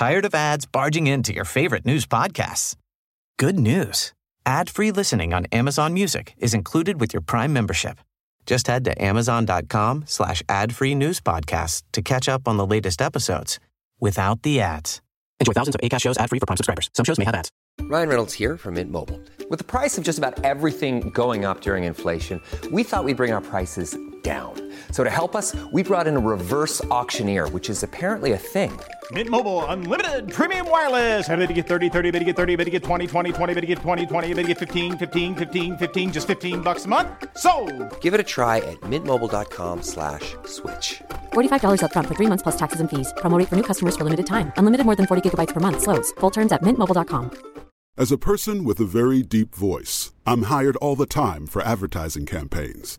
Tired of ads barging into your favorite news podcasts? Good news. Ad-free listening on Amazon Music is included with your Prime membership. Just head to amazon.com slash ad-free news podcasts to catch up on the latest episodes without the ads. Enjoy thousands of ACAST shows ad-free for Prime subscribers. Some shows may have ads. Ryan Reynolds here from Mint Mobile. With the price of just about everything going up during inflation, we thought we'd bring our prices down. So to help us, we brought in a reverse auctioneer, which is apparently a thing. Mint Mobile unlimited premium wireless. Have to get 30, 30, bit to get 30, bit to get 20, 20, 20, bit to get 20, 20, bit to get 15, 15, 15, 15 just 15 bucks a month. So, Give it a try at mintmobile.com slash switch. $45 upfront for three months plus taxes and fees. Promo rate for new customers for limited time. Unlimited more than 40 gigabytes per month. Slows. Full terms at mintmobile.com. As a person with a very deep voice, I'm hired all the time for advertising campaigns.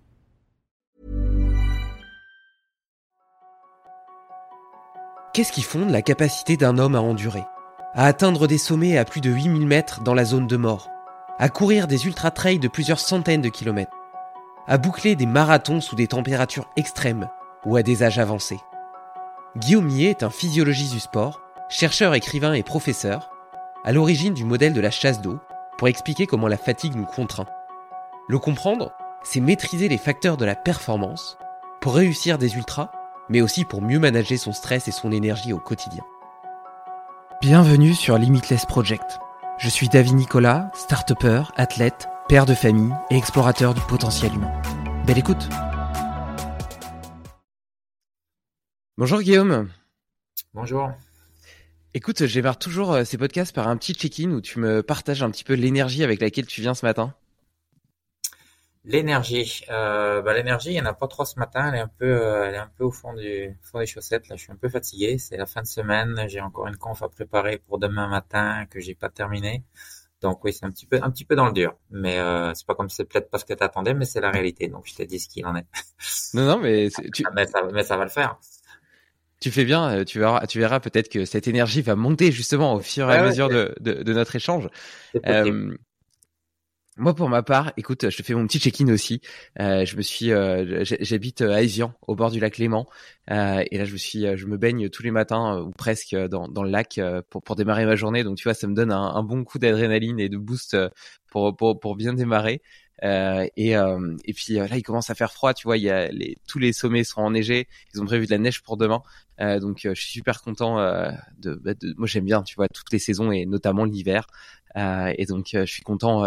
Qu'est-ce qui fonde la capacité d'un homme à endurer? À atteindre des sommets à plus de 8000 mètres dans la zone de mort. À courir des ultra-trails de plusieurs centaines de kilomètres. À boucler des marathons sous des températures extrêmes ou à des âges avancés. Guillaume Millet est un physiologiste du sport, chercheur, écrivain et professeur, à l'origine du modèle de la chasse d'eau pour expliquer comment la fatigue nous contraint. Le comprendre, c'est maîtriser les facteurs de la performance pour réussir des ultras mais aussi pour mieux manager son stress et son énergie au quotidien. Bienvenue sur Limitless Project. Je suis David Nicolas, start athlète, père de famille et explorateur du potentiel humain. Belle écoute Bonjour Guillaume Bonjour. Écoute, j'émarre toujours euh, ces podcasts par un petit check-in où tu me partages un petit peu l'énergie avec laquelle tu viens ce matin. L'énergie, euh, bah, l'énergie, il y en a pas trop ce matin. Elle est un peu, euh, elle est un peu au fond du fond des chaussettes. Là, je suis un peu fatigué. C'est la fin de semaine. J'ai encore une conf à préparer pour demain matin que j'ai pas terminé. Donc oui, c'est un petit peu, un petit peu dans le dur. Mais euh, c'est pas comme c'est peut-être pas ce que t'attendais, mais c'est la réalité. Donc je t'ai dit ce qu'il en est. Non, non, mais tu... mais, ça, mais ça va le faire. Tu fais bien. euh, Tu verras, tu verras peut-être que cette énergie va monter justement au fur et à Ouais, mesure de, de, de notre échange. Euh, moi, pour ma part, écoute, je te fais mon petit check-in aussi. Euh, je me suis, euh, j'habite à Evian, au bord du lac Léman, euh, et là, je me suis, je me baigne tous les matins euh, ou presque euh, dans, dans le lac euh, pour, pour démarrer ma journée. Donc, tu vois, ça me donne un, bon coup d'adrénaline et de boost euh, pour, pour, pour bien démarrer. Euh, et, euh, et puis euh, là, il commence à faire froid. Tu vois, il y a les, tous les sommets seront enneigés. Ils ont prévu de la neige pour demain. Euh, donc, euh, je suis super content. Euh, de, bah, de- moi, j'aime bien, tu vois, toutes les saisons et notamment l'hiver. Euh, et donc, euh, je suis content.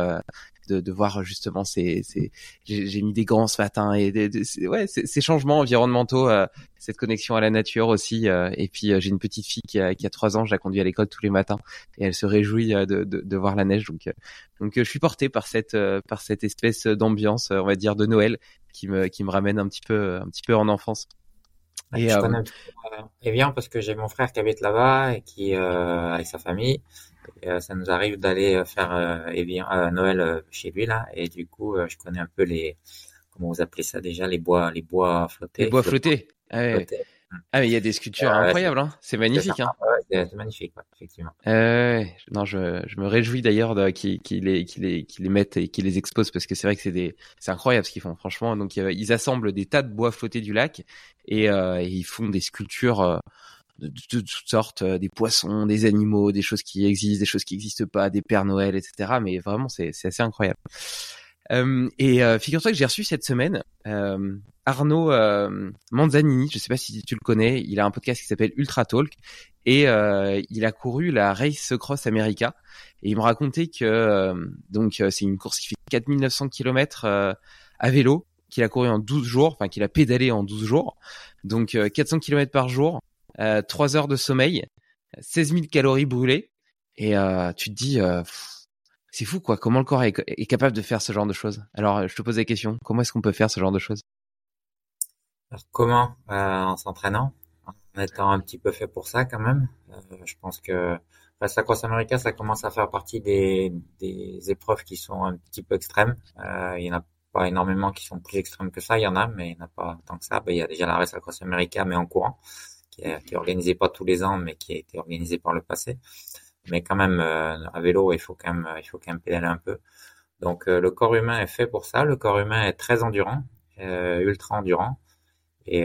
De, de voir justement ces, ces j'ai mis des gants ce matin et ouais ces, ces changements environnementaux euh, cette connexion à la nature aussi euh, et puis euh, j'ai une petite fille qui a, qui a trois ans je la conduis à l'école tous les matins et elle se réjouit euh, de, de, de voir la neige donc euh, donc euh, je suis porté par cette euh, par cette espèce d'ambiance on va dire de Noël qui me qui me ramène un petit peu un petit peu en enfance et je euh, connais euh, Evian parce que j'ai mon frère qui habite là-bas et qui euh, avec sa famille. Et, euh, ça nous arrive d'aller euh, faire euh, Noël chez lui là et du coup je connais un peu les comment vous appelez ça déjà les bois les bois flottés. les bois flottés ah, ouais. flottés. ah mais il y a des sculptures incroyables hein c'est magnifique C'est hein. Ouais, magnifique ouais, effectivement. Euh, non, je, je me réjouis d'ailleurs qu'ils les, mettent et qu'ils les exposent parce que c'est vrai que c'est des, c'est incroyable ce qu'ils font, franchement. Donc, euh, ils assemblent des tas de bois flottés du lac et, et ils font des sculptures de, de- de toutes sortes, euh, des poissons, des animaux, des choses qui existent, des choses qui n'existent pas, des Pères Noël, etc. Mais vraiment, c'est, assez incroyable. Euh, et euh, figure-toi que j'ai reçu cette semaine euh, Arnaud Manzanini, je sais pas si tu le connais, il a un podcast qui s'appelle Ultra Talk et il a couru la Race Cross America et il me racontait que donc c'est une course qui fait 4900 km à vélo qu'il a couru en 12 jours, enfin qu'il a pédalé en 12 jours. Donc 400 km par jour, 3 heures de sommeil, 16 000 calories brûlées et tu te dis c'est fou quoi. Comment le corps est, capable de faire ce genre de choses? Alors, je te pose la question. Comment est-ce qu'on peut faire ce genre de choses? Alors, comment? Euh, En s'entraînant, en étant un petit peu fait pour ça quand même. Euh, je pense que la Cross America, ça commence à faire partie des, des épreuves qui sont un petit peu extrêmes. Euh, il y en a pas énormément qui sont plus extrêmes que ça. Il y en a, mais il n'y en a pas tant que ça. Ben, il y a déjà la Race Cross America, mais en courant, qui est, qui est organisée pas tous les ans, mais qui a été organisée par le passé mais quand même euh, à vélo il faut quand même il faut quand même pédaler un peu. Donc euh, le corps humain est fait pour ça. Le corps humain est très endurant, euh, ultra endurant. Et,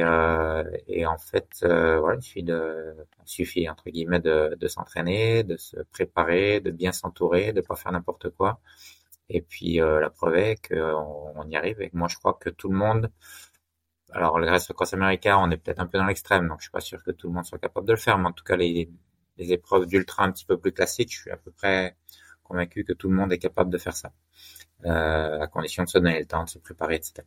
et en fait, voilà, il suffit de, il suffit entre guillemets de, de s'entraîner, de se préparer, de bien s'entourer, de pas faire n'importe quoi. Et puis la preuve est qu'on on y arrive. Et moi, je crois que tout le monde, alors le de Cross America, on est peut-être un peu dans l'extrême, donc je suis pas sûr que tout le monde soit capable de le faire, mais en tout cas les, les épreuves d'ultra un petit peu plus classiques, je suis à peu près convaincu que tout le monde est capable de faire ça, euh, à condition de se donner le temps de se préparer, etc.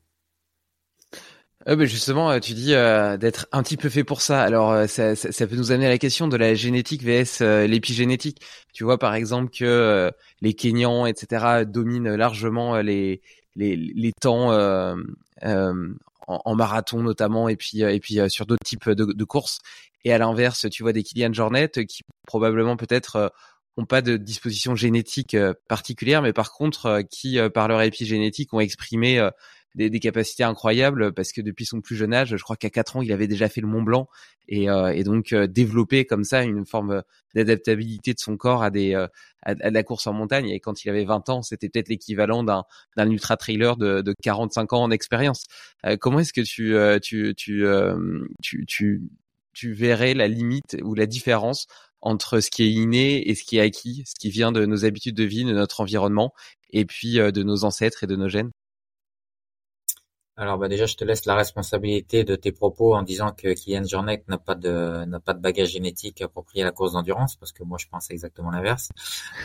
Euh, ben justement, euh, tu dis euh, d'être un petit peu fait pour ça. Alors, euh, ça, peut nous amener à la question de la génétique vs l'épigénétique. Tu vois, par exemple, que les Kenyans, etc., dominent largement les les, les temps en, marathon notamment, et puis et puis sur d'autres types de, courses. Et à l'inverse, tu vois des Kylian Jornet qui probablement peut-être euh, ont pas de disposition génétique euh, particulière, mais par contre euh, qui, par leur épigénétique, ont exprimé des, des, capacités incroyables parce que depuis son plus jeune âge, je crois qu'à 4 ans, il avait déjà fait le Mont Blanc et, et donc développé comme ça une forme d'adaptabilité de son corps à des à, de la course en montagne. Et quand il avait 20 ans, c'était peut-être l'équivalent d'un d'un ultra trailer de, de 45 ans en expérience. comment est-ce que tu tu tu, tu, tu tu verrais la limite ou la différence entre ce qui est inné et ce qui est acquis, ce qui vient de nos habitudes de vie, de notre environnement, et puis euh, de nos ancêtres et de nos gènes? Alors bah déjà, je te laisse la responsabilité de tes propos en disant que Kylian Jornet n'a pas de n'a pas de bagage génétique approprié à la course d'endurance, parce que moi je pense exactement l'inverse.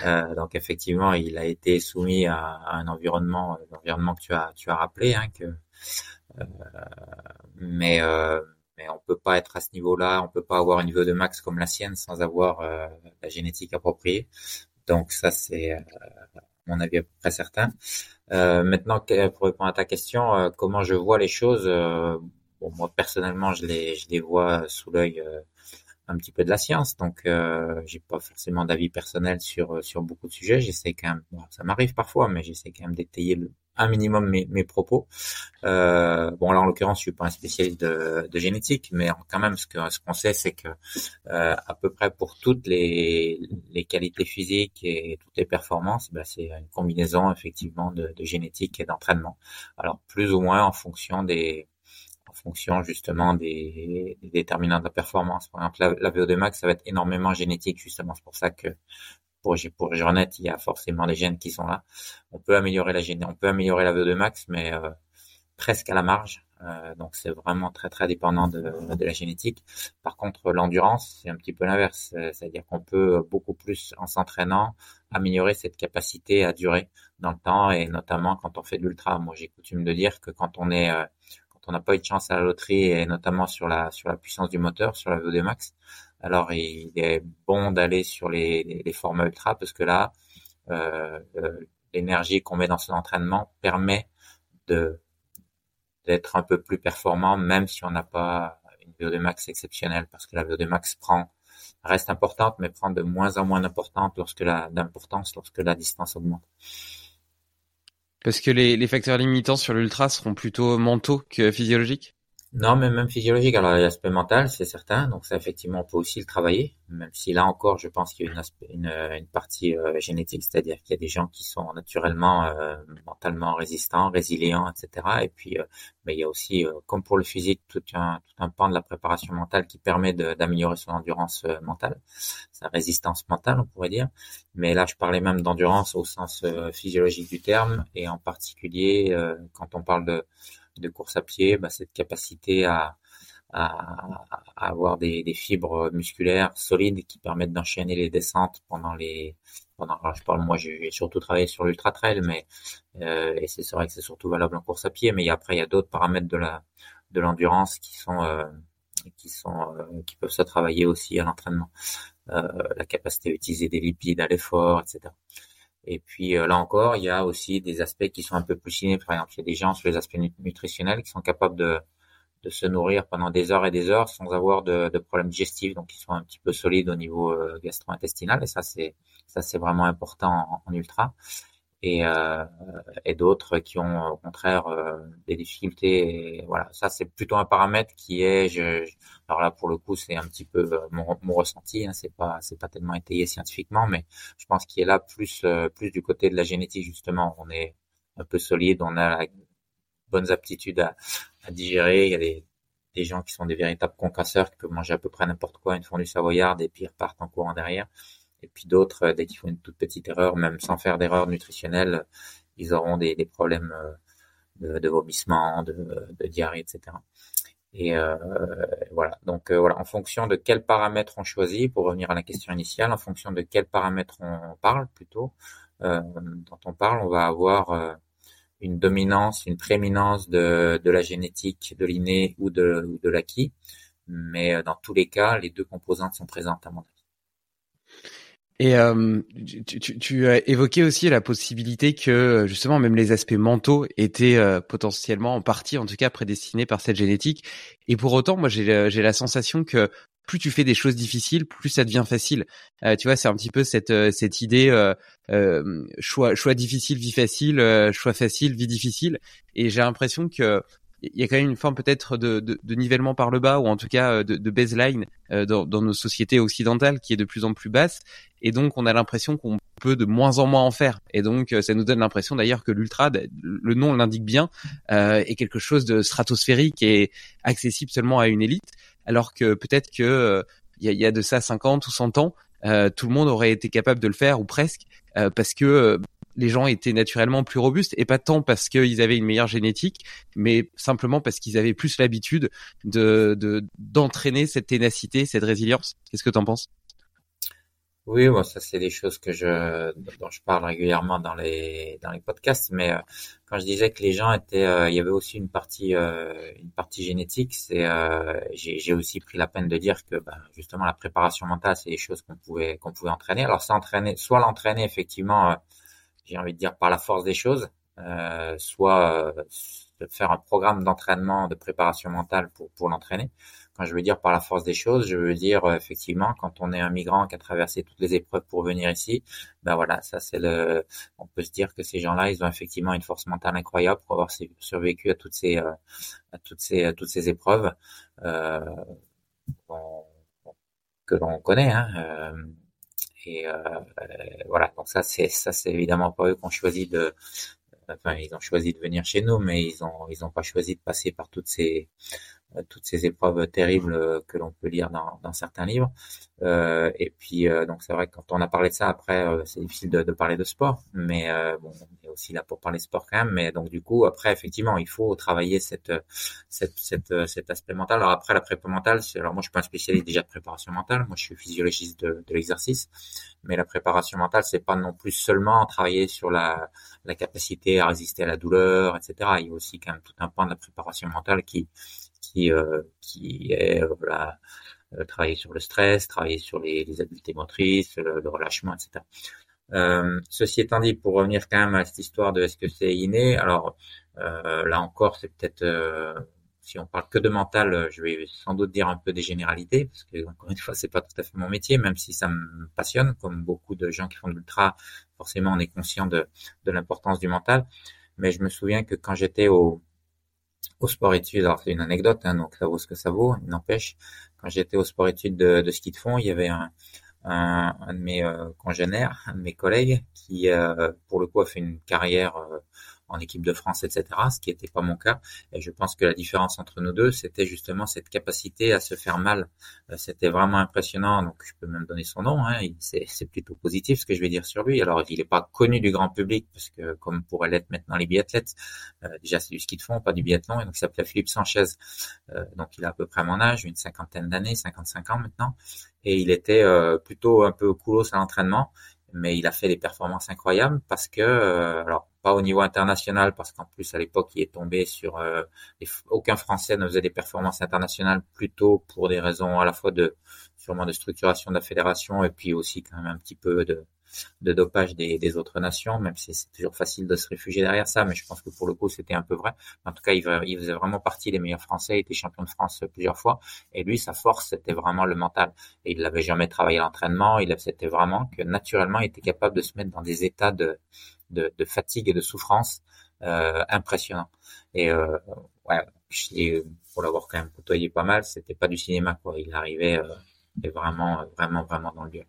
Euh, donc effectivement, il a été soumis à, un environnement, l'environnement que tu as tu as rappelé, hein, euh, mais euh, mais on peut pas être à ce niveau-là, on peut pas avoir un niveau de max comme la sienne sans avoir euh, la génétique appropriée. Donc ça c'est à mon avis à peu près certain. Euh, maintenant pour répondre à ta question, euh, comment je vois les choses Bon moi personnellement je les je les vois sous l'œil un petit peu de la science, donc euh, j'ai pas forcément d'avis personnel sur sur beaucoup de sujets. J'essaie quand même, ça m'arrive parfois, mais j'essaie quand même d'étayer un minimum mes, propos. Euh, bon là en l'occurrence, je suis pas un spécialiste de, génétique, mais quand même ce que ce qu'on sait, c'est que euh, à peu près pour toutes les les qualités physiques et toutes les performances, bah, c'est une combinaison effectivement de génétique et d'entraînement. Alors plus ou moins en fonction des fonction justement des, déterminants de la performance. Par exemple, la, la VO2 max, ça va être énormément génétique justement. C'est pour ça que pour, pour il y a forcément des gènes qui sont là. On peut améliorer la on peut améliorer la VO2 max, mais euh, presque à la marge. Euh, donc c'est vraiment très très dépendant de, de la génétique. Par contre, l'endurance, c'est un petit peu l'inverse. C'est-à-dire qu'on peut beaucoup plus, en s'entraînant, améliorer cette capacité à durer dans le temps et notamment quand on fait de l'ultra. Moi, j'ai coutume de dire que quand on est euh, on n'a pas eu de chance à la loterie et notamment sur la sur la puissance du moteur, sur la VO2 max, alors il est bon d'aller sur les, les, formats ultra parce que là, euh, euh, l'énergie qu'on met dans son entraînement permet d'être un peu plus performant, même si on n'a pas une VO2 max exceptionnelle, parce que la VO2 max prend reste importante, mais prend de moins en moins d'importance lorsque la distance augmente. Parce que les, les facteurs limitants sur l'ultra seront plutôt mentaux que physiologiques Non, mais même physiologique. Alors l'aspect mental, c'est certain. Donc ça, effectivement, on peut aussi le travailler. Même si là encore, je pense qu'il y a une, une, une partie euh, génétique, c'est-à-dire qu'il y a des gens qui sont naturellement euh, mentalement résistants, résilients, etc. Et puis, euh, mais il y a aussi, comme pour le physique, tout un, tout un pan de la préparation mentale qui permet d'améliorer son endurance mentale, sa résistance mentale, on pourrait dire. Mais là, je parlais même d'endurance au sens physiologique du terme, et en particulier quand on parle de de course à pied, bah, cette capacité à, avoir des, fibres musculaires solides qui permettent d'enchaîner les descentes pendant les pendant je parle moi j'ai surtout travaillé sur l'ultra trail mais euh, et c'est vrai que c'est surtout valable en course à pied mais après il y a d'autres paramètres de la de l'endurance qui sont euh, qui sont euh, qui peuvent se travailler aussi à l'entraînement. La capacité à utiliser des lipides à l'effort etc et puis euh, là encore, il y a aussi des aspects qui sont un peu plus ciblés. Par exemple, il y a des gens sur les aspects nutritionnels qui sont capables de, de se nourrir pendant des heures et des heures sans avoir de, de problèmes digestifs, donc ils sont un petit peu solides au niveau euh, gastro-intestinal. Et ça, c'est ça, c'est vraiment important en ultra et, euh, et d'autres qui ont au contraire euh, des difficultés. Et voilà, ça c'est plutôt un paramètre qui est, je, alors là pour le coup c'est un petit peu euh, mon, mon ressenti, hein, c'est pas c'est pas tellement étayé scientifiquement, mais je pense qu'il est là plus plus du côté de la génétique justement. On est un peu solide, on a bonnes aptitudes à, à digérer. Il y a des, des gens qui sont des véritables concasseurs qui peuvent manger à peu près n'importe quoi, une fondue savoyarde et puis repartent en courant derrière. Et puis d'autres, euh, dès qu'ils font une toute petite erreur, même sans faire d'erreur nutritionnelle, ils auront des, problèmes euh, de, de vomissement, de, diarrhée, etc. Et euh, voilà. Donc voilà, en fonction de quels paramètres on choisit, pour revenir à la question initiale, en fonction de quels paramètres on parle plutôt, dont on parle, on va avoir une dominance, une prééminence de, la génétique, de l'inné ou de l'acquis. Mais dans tous les cas, les deux composantes sont présentes à mon avis. Et euh, tu, tu, tu, as évoqué aussi la possibilité que justement même les aspects mentaux étaient euh, potentiellement en partie, en tout cas, prédestinés par cette génétique. Et pour autant, moi, j'ai euh, j'ai la sensation que plus tu fais des choses difficiles, plus ça devient facile. Euh, tu vois, c'est un petit peu cette cette idée choix choix difficile, vie facile, choix facile, vie difficile. Et j'ai l'impression que il y a quand même une forme peut-être de, de, de, nivellement par le bas ou en tout cas de, de baseline dans, dans, nos sociétés occidentales qui est de plus en plus basse. Et donc on a l'impression qu'on peut de moins en moins en faire. Et donc euh, ça nous donne l'impression d'ailleurs que l'ultra le nom l'indique bien euh, est quelque chose de stratosphérique et accessible seulement à une élite. Alors que peut-être que euh, il y, a, de ça 50 ou 100 ans euh, tout le monde aurait été capable de le faire ou presque euh, parce que les gens étaient naturellement plus robustes et pas tant parce qu'ils avaient une meilleure génétique, mais simplement parce qu'ils avaient plus l'habitude de d'entraîner cette ténacité, cette résilience. Qu'est-ce que tu en penses? Oui, bon, ça c'est des choses que je dont je parle régulièrement dans les dans les podcasts. Mais euh, quand je disais que les gens étaient, euh, il y avait aussi une partie euh, une partie génétique. C'est j'ai aussi pris la peine de dire que bah, justement la préparation mentale, c'est des choses qu'on pouvait qu'on pouvait entraîner. Alors entraîner, soit l'entraîner effectivement, j'ai envie de dire par la force des choses, soit faire un programme d'entraînement de préparation mentale pour pour l'entraîner. Quand je veux dire par la force des choses, je veux dire euh, effectivement quand on est un migrant qui a traversé toutes les épreuves pour venir ici, ben voilà, ça c'est le, on peut se dire que ces gens-là, ils ont effectivement une force mentale incroyable pour avoir survécu à toutes ces, euh, à toutes ces, à toutes ces épreuves euh, que l'on connaît. Hein, euh, et euh, voilà, donc ça c'est ça c'est évidemment pas eux qui ont choisi de, enfin ils ont choisi de venir chez nous, mais ils ont ils ont pas choisi de passer par toutes ces euh, toutes ces épreuves terribles euh, que l'on peut lire dans, certains livres. Euh, et puis euh, donc c'est vrai que quand on a parlé de ça après, c'est difficile de, parler de sport, mais bon, on est aussi là pour parler sport quand même. Mais donc du coup après effectivement il faut travailler cette, cet aspect mental. Alors après la prépa mentale, alors moi je suis pas un spécialiste déjà de préparation mentale, moi je suis physiologiste de, de l'exercice, mais la préparation mentale c'est pas non plus seulement travailler sur la, la capacité à résister à la douleur, etc. Il y a aussi quand même tout un point de la préparation mentale qui qui euh, qui est euh, voilà euh, travailler sur le stress, travailler sur les, les habiletés motrices, le, le relâchement, etc. Euh, ceci étant dit, pour revenir quand même à cette histoire de est-ce que c'est inné, alors euh, là encore, c'est peut-être euh, si on parle que de mental, je vais sans doute dire un peu des généralités, parce que encore une fois, c'est pas tout à fait mon métier, même si ça me passionne, comme beaucoup de gens qui font de l'ultra, forcément, on est conscient de, de l'importance du mental. Mais je me souviens que quand j'étais au au sport études, alors c'est une anecdote, hein, donc ça vaut ce que ça vaut, n'empêche, quand j'étais au sport études de, de, ski de fond, il y avait un, un, un de mes euh, congénères, un de mes collègues, qui euh, pour le coup a fait une carrière euh, en équipe de France, etc., ce qui n'était pas mon cas. Et je pense que la différence entre nous deux, c'était justement cette capacité à se faire mal. Euh, c'était vraiment impressionnant. Donc, je peux même donner son nom. Hein. C'est plutôt positif ce que je vais dire sur lui. Alors, il n'est pas connu du grand public parce que, comme pourraient l'être maintenant les biathlètes, euh, déjà c'est du ski de fond, pas du biathlon. Et donc, il s'appelait Philippe Sanchez. Euh, donc, il a à peu près mon âge, une cinquantaine d'années, 55 ans maintenant. Et il était plutôt un peu coolos à l'entraînement mais il a fait des performances incroyables parce que, alors au niveau international, parce qu'en plus à l'époque il est tombé sur euh, aucun Français ne faisait des performances internationales, plutôt pour des raisons à la fois de sûrement de structuration de la fédération et puis aussi quand même un petit peu de dopage des, autres nations, même si c'est toujours facile de se réfugier derrière ça, mais je pense que pour le coup c'était un peu vrai. En tout cas, il, il, faisait vraiment partie des meilleurs Français, il était champion de France plusieurs fois, et lui, sa force, c'était vraiment le mental. Et il n'avait jamais travaillé à l'entraînement, il c'était vraiment que naturellement, il était capable de se mettre dans des états de, de, de fatigue et de souffrance euh, impressionnants. Et euh, ouais, pour l'avoir quand même côtoyé pas mal, c'était pas du cinéma, quoi. Il arrivait euh, vraiment, vraiment, vraiment dans le dur.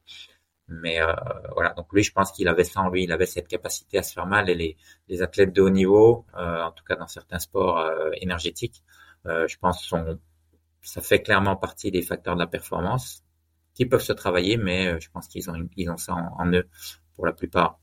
Mais euh, voilà, donc lui, je pense qu'il avait ça en lui, il avait cette capacité à se faire mal. Et les, les athlètes de haut niveau, euh, en tout cas dans certains sports euh, énergétiques, je pense sont, ça fait clairement partie des facteurs de la performance qui peuvent se travailler, mais je pense qu'ils ont, ils ont ça en eux pour la plupart.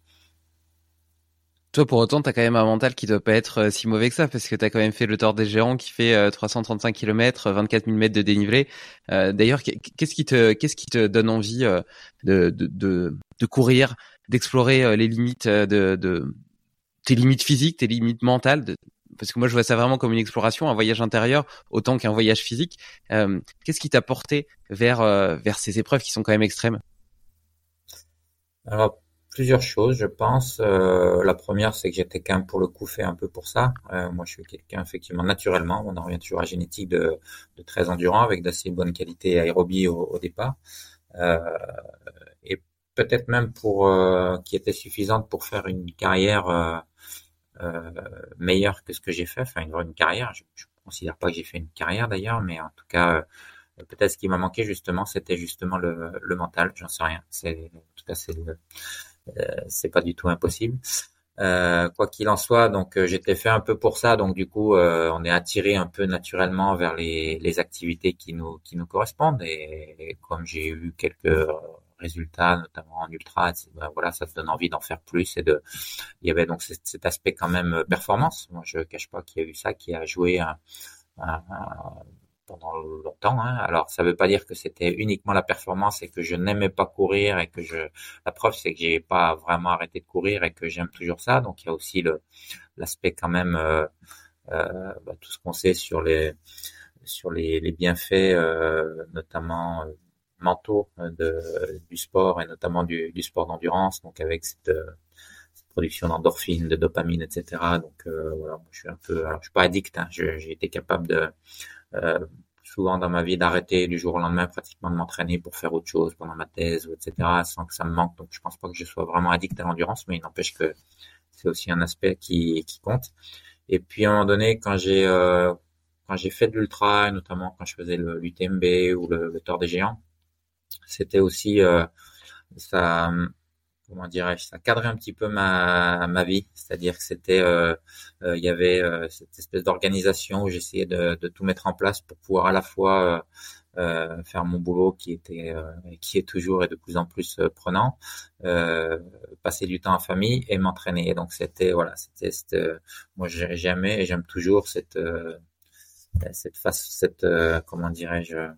Toi, pour autant, t'as quand même un mental qui doit pas être euh, si mauvais que ça, parce que t'as quand même fait le Tour des Géants qui fait 335 km, 24 000 mètres de dénivelé. Euh, D'ailleurs, qu'est-ce qui te, qu'est-ce qui te donne envie euh, de, de, de, de courir, d'explorer les limites de, de, tes limites physiques, tes limites mentales parce que moi je vois ça vraiment comme une exploration, un voyage intérieur autant qu'un voyage physique. Qu'est-ce qui t'a porté vers vers ces épreuves qui sont quand même extrêmes? Alors plusieurs choses, je pense. Euh, la première, c'est que j'étais quand même pour le coup fait un peu pour ça. Euh, moi, je suis quelqu'un effectivement naturellement, on en revient toujours à génétique de, de très endurant avec d'assez bonne qualité aérobie au, au départ, euh, et peut-être même pour euh, qui était suffisante pour faire une carrière euh, meilleure que ce que j'ai fait, enfin une, une carrière. Je, je considère pas que j'ai fait une carrière d'ailleurs, mais en tout cas. Peut-être ce qui m'a manqué justement, c'était justement le, le mental. J'en sais rien. C'est en tout cas c'est le, euh, c'est pas du tout impossible. Euh, quoi qu'il en soit, donc euh, j'étais fait un peu pour ça, donc du coup on est attiré un peu naturellement vers les, les activités qui nous qui nous correspondent et, comme j'ai eu quelques résultats, notamment en ultra, ben voilà, ça te donne envie d'en faire plus et de. Il y avait donc cet, aspect quand même performance. Moi, je cache pas qu'il y a eu ça qui a joué un, un, pendant longtemps. Hein. Alors, ça ne veut pas dire que c'était uniquement la performance et que je n'aimais pas courir et que je. La preuve, c'est que j'ai pas vraiment arrêté de courir et que j'aime toujours ça. Donc, il y a aussi le l'aspect quand même euh, euh, bah, tout ce qu'on sait sur les sur les, les bienfaits, euh, notamment euh, mentaux euh, de, du sport et notamment du, du sport d'endurance. Donc, avec cette, production d'endorphine, de dopamine, etc. Donc, voilà, je suis un peu. Alors, je suis pas addict. Hein. J'ai été capable de euh, souvent dans ma vie d'arrêter du jour au lendemain pratiquement de m'entraîner pour faire autre chose pendant ma thèse, etc., sans que ça me manque. Donc je pense pas que je sois vraiment addict à l'endurance, mais il n'empêche que c'est aussi un aspect qui, qui compte. Et puis à un moment donné, quand j'ai euh, quand j'ai fait de l'ultra, notamment quand je faisais l'UTMB ou le, le Tour des Géants, c'était aussi euh, ça comment dirais-je, ça cadrait un petit peu ma, ma vie, c'est-à-dire que c'était, euh, euh, il y avait euh, cette espèce d'organisation où j'essayais de, de, tout mettre en place pour pouvoir à la fois euh, faire mon boulot qui était, qui est toujours et de plus en plus prenant, passer du temps en famille et m'entraîner. Donc c'était voilà, c'était, moi j'aimais et j'aime toujours cette cette face, cette comment dirais-je euh,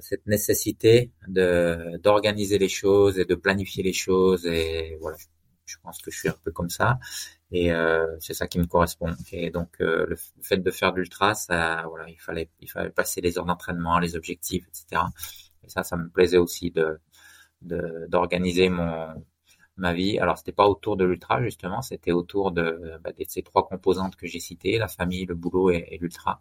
cette nécessité de d'organiser les choses et de planifier les choses et voilà je pense que je suis un peu comme ça et euh, c'est ça qui me correspond. Et donc euh, le fait de faire de l'ultra ça voilà il fallait il fallait passer les heures d'entraînement les objectifs etc et ça ça me plaisait aussi de d'organiser mon ma vie. Alors, c'était pas autour de l'ultra, justement, c'était autour de, bah, de, ces trois composantes que j'ai citées, la famille, le boulot et, l'ultra.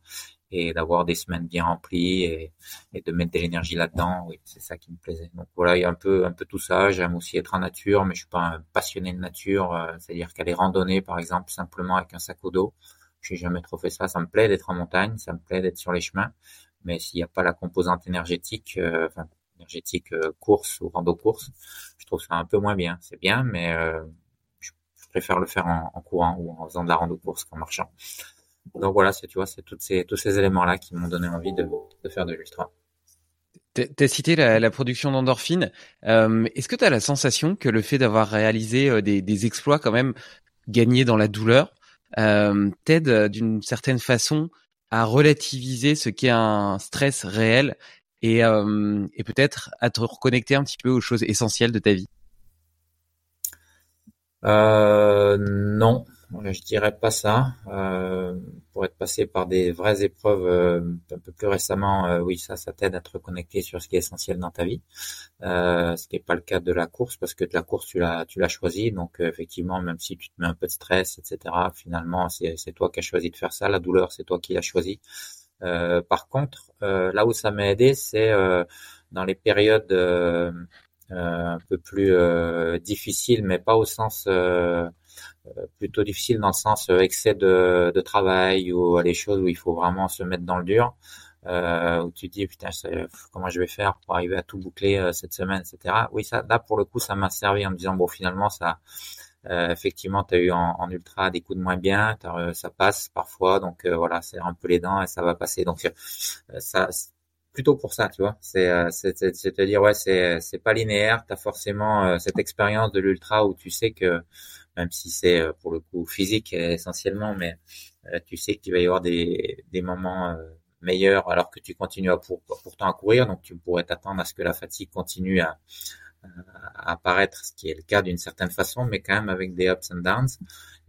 Et d'avoir des semaines bien remplies et, et de mettre de l'énergie là-dedans, oui, c'est ça qui me plaisait. Donc voilà, il y a un peu, un peu tout ça. J'aime aussi être en nature, mais je suis pas un passionné de nature. Euh, c'est-à-dire qu'aller randonner, par exemple, simplement avec un sac au dos, j'ai jamais trop fait ça. Ça me plaît d'être en montagne, ça me plaît d'être sur les chemins, mais s'il n'y a pas la composante énergétique, enfin énergétique course ou rando course, je trouve ça un peu moins bien. C'est bien, mais je, préfère le faire en, courant ou en faisant de la rando course qu'en marchant. Donc voilà, c'est tu vois, c'est toutes ces tous ces éléments là qui m'ont donné envie de, de faire de l'ultra. Tu as cité la, la production d'endorphine. Euh, Est-ce que tu as la sensation que le fait d'avoir réalisé euh, des, des, exploits quand même gagnés dans la douleur euh, t'aide euh, d'une certaine façon à relativiser ce qu'est un stress réel et, euh, et peut-être à te reconnecter un petit peu aux choses essentielles de ta vie euh, Non, je dirais pas ça. Euh, pour être passé par des vraies épreuves un peu plus récemment, oui, ça, ça t'aide à te reconnecter sur ce qui est essentiel dans ta vie. Ce qui n'est pas le cas de la course, parce que de la course, tu l'as, tu l'as choisi. Donc, effectivement, même si tu te mets un peu de stress, etc., finalement, c'est, c'est toi qui as choisi de faire ça. La douleur, c'est toi qui l'as choisi. Par contre, là où ça m'a aidé, c'est dans les périodes un peu plus difficiles, mais pas au sens euh, plutôt difficile dans le sens euh, excès de, de travail ou les choses où il faut vraiment se mettre dans le dur. Euh, où tu dis putain comment je vais faire pour arriver à tout boucler euh, cette semaine etc oui ça là pour le coup ça m'a servi en me disant bon finalement ça euh, effectivement tu as eu en, en, ultra des coups de moins bien ça passe parfois donc voilà c'est un peu les dents et ça va passer. Donc ça plutôt pour ça tu vois. C'est c'est à dire ouais c'est c'est pas linéaire. Tu as forcément cette expérience de l'ultra où tu sais que même si c'est euh, pour le coup physique essentiellement, mais euh, tu sais qu'il va y avoir des, des moments euh, meilleurs alors que tu continues à pour, pourtant à courir, donc tu pourrais t'attendre à ce que la fatigue continue à apparaître, ce qui est le cas d'une certaine façon, mais quand même avec des ups and downs.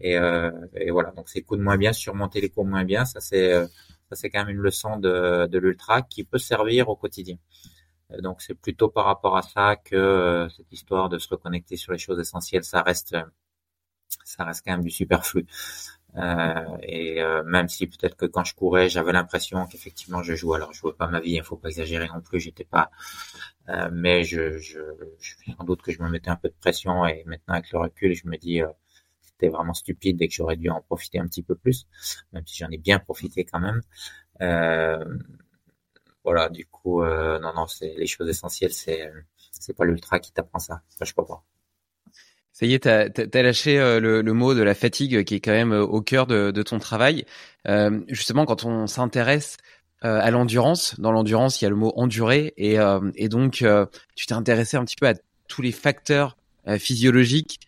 Et, euh, voilà, donc ces coups de moins bien, surmonter les coups moins bien, ça c'est ça c'est quand même une leçon de, l'ultra qui peut servir au quotidien. Donc c'est plutôt par rapport à ça que cette histoire de se reconnecter sur les choses essentielles, ça reste ça reste quand même du superflu. Euh, et euh, même si peut-être que quand je courais, j'avais l'impression qu'effectivement je jouais. Alors je jouais pas ma vie, il faut pas exagérer non plus. J'étais pas, euh, mais je, je, je, sans doute que je me mettais un peu de pression. Et maintenant avec le recul, je me dis euh, c'était vraiment stupide et que j'aurais dû en profiter un petit peu plus, même si j'en ai bien profité quand même. Euh, voilà, du coup, non, non, c'est les choses essentielles. C'est c'est pas l'ultra qui t'apprend ça. Ça, je peux pas. Ça y est, t'as as, lâché euh, le, le, mot de la fatigue qui est quand même euh, au cœur de, de ton travail. Euh, justement, quand on s'intéresse euh, à l'endurance, dans l'endurance, il y a le mot endurer, et, et donc tu t'es intéressé un petit peu à tous les facteurs physiologiques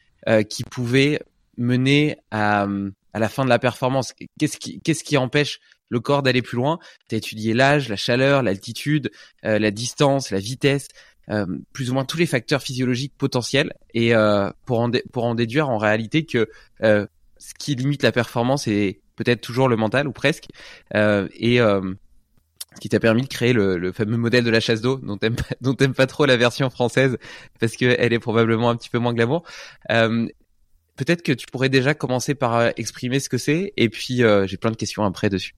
qui pouvaient mener à, à la fin de la performance. Qu'est-ce qui, qu'est-ce qui empêche le corps d'aller plus loin? Tu as étudié l'âge, la chaleur, l'altitude, la distance, la vitesse. Euh, plus ou moins tous les facteurs physiologiques potentiels et euh, pour en déduire en réalité que euh, ce qui limite la performance est peut-être toujours le mental ou presque et ce qui t'a permis de créer le, le, fameux modèle de la chasse d'eau dont t'aimes pas, pas trop la version française parce que elle est probablement un petit peu moins glamour. Peut-être que tu pourrais déjà commencer par exprimer ce que c'est et puis j'ai plein de questions après dessus.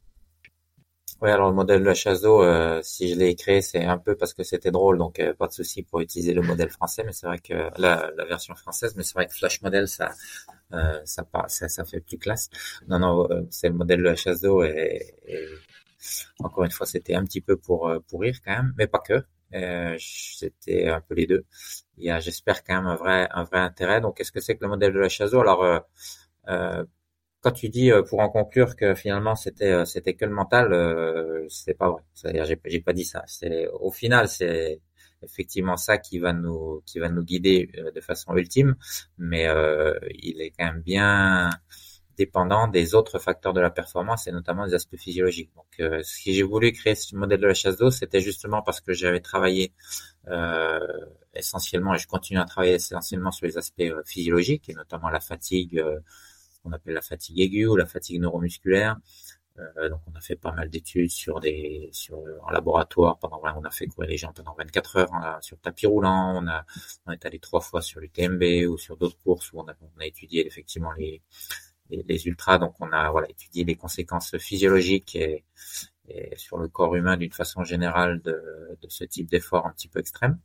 Oui, alors le modèle de la d'eau, euh, si je l'ai créé, c'est un peu parce que c'était drôle, donc euh, pas de souci pour utiliser le modèle français, mais c'est vrai que la, la, version française, mais c'est vrai que Flash Model, ça, euh, ça, ça, ça, fait plus classe. Non, non, euh, c'est le modèle de la d'eau et, et, encore une fois, c'était un petit peu pour pour rire quand même, mais pas que. c'était un peu les deux. Il y a, j'espère quand même un vrai un vrai intérêt. Donc, qu'est-ce que c'est que le modèle de la d'eau Alors quand tu dis euh, pour en conclure que finalement c'était euh, c'était que le mental, euh, c'est pas vrai. C'est-à-dire j'ai j'ai pas dit ça. C'est au final c'est effectivement ça qui va nous qui va nous guider de façon ultime, mais il est quand même bien dépendant des autres facteurs de la performance et notamment des aspects physiologiques. Donc, si j'ai voulu créer ce modèle de la chasse d'eau, c'était justement parce que j'avais travaillé essentiellement et je continue à travailler essentiellement sur les aspects physiologiques et notamment la fatigue qu'on appelle la fatigue aiguë ou la fatigue neuromusculaire. Euh, donc on a fait pas mal d'études sur des sur en laboratoire pendant on a fait courir les gens pendant 24 heures on a, sur tapis roulant. On a on est allé trois fois sur l'UTMB ou sur d'autres courses où on a, on a étudié effectivement les, les, les ultras. Donc on a voilà étudié les conséquences physiologiques et, et sur le corps humain d'une façon générale de, de ce type d'effort un petit peu extrême.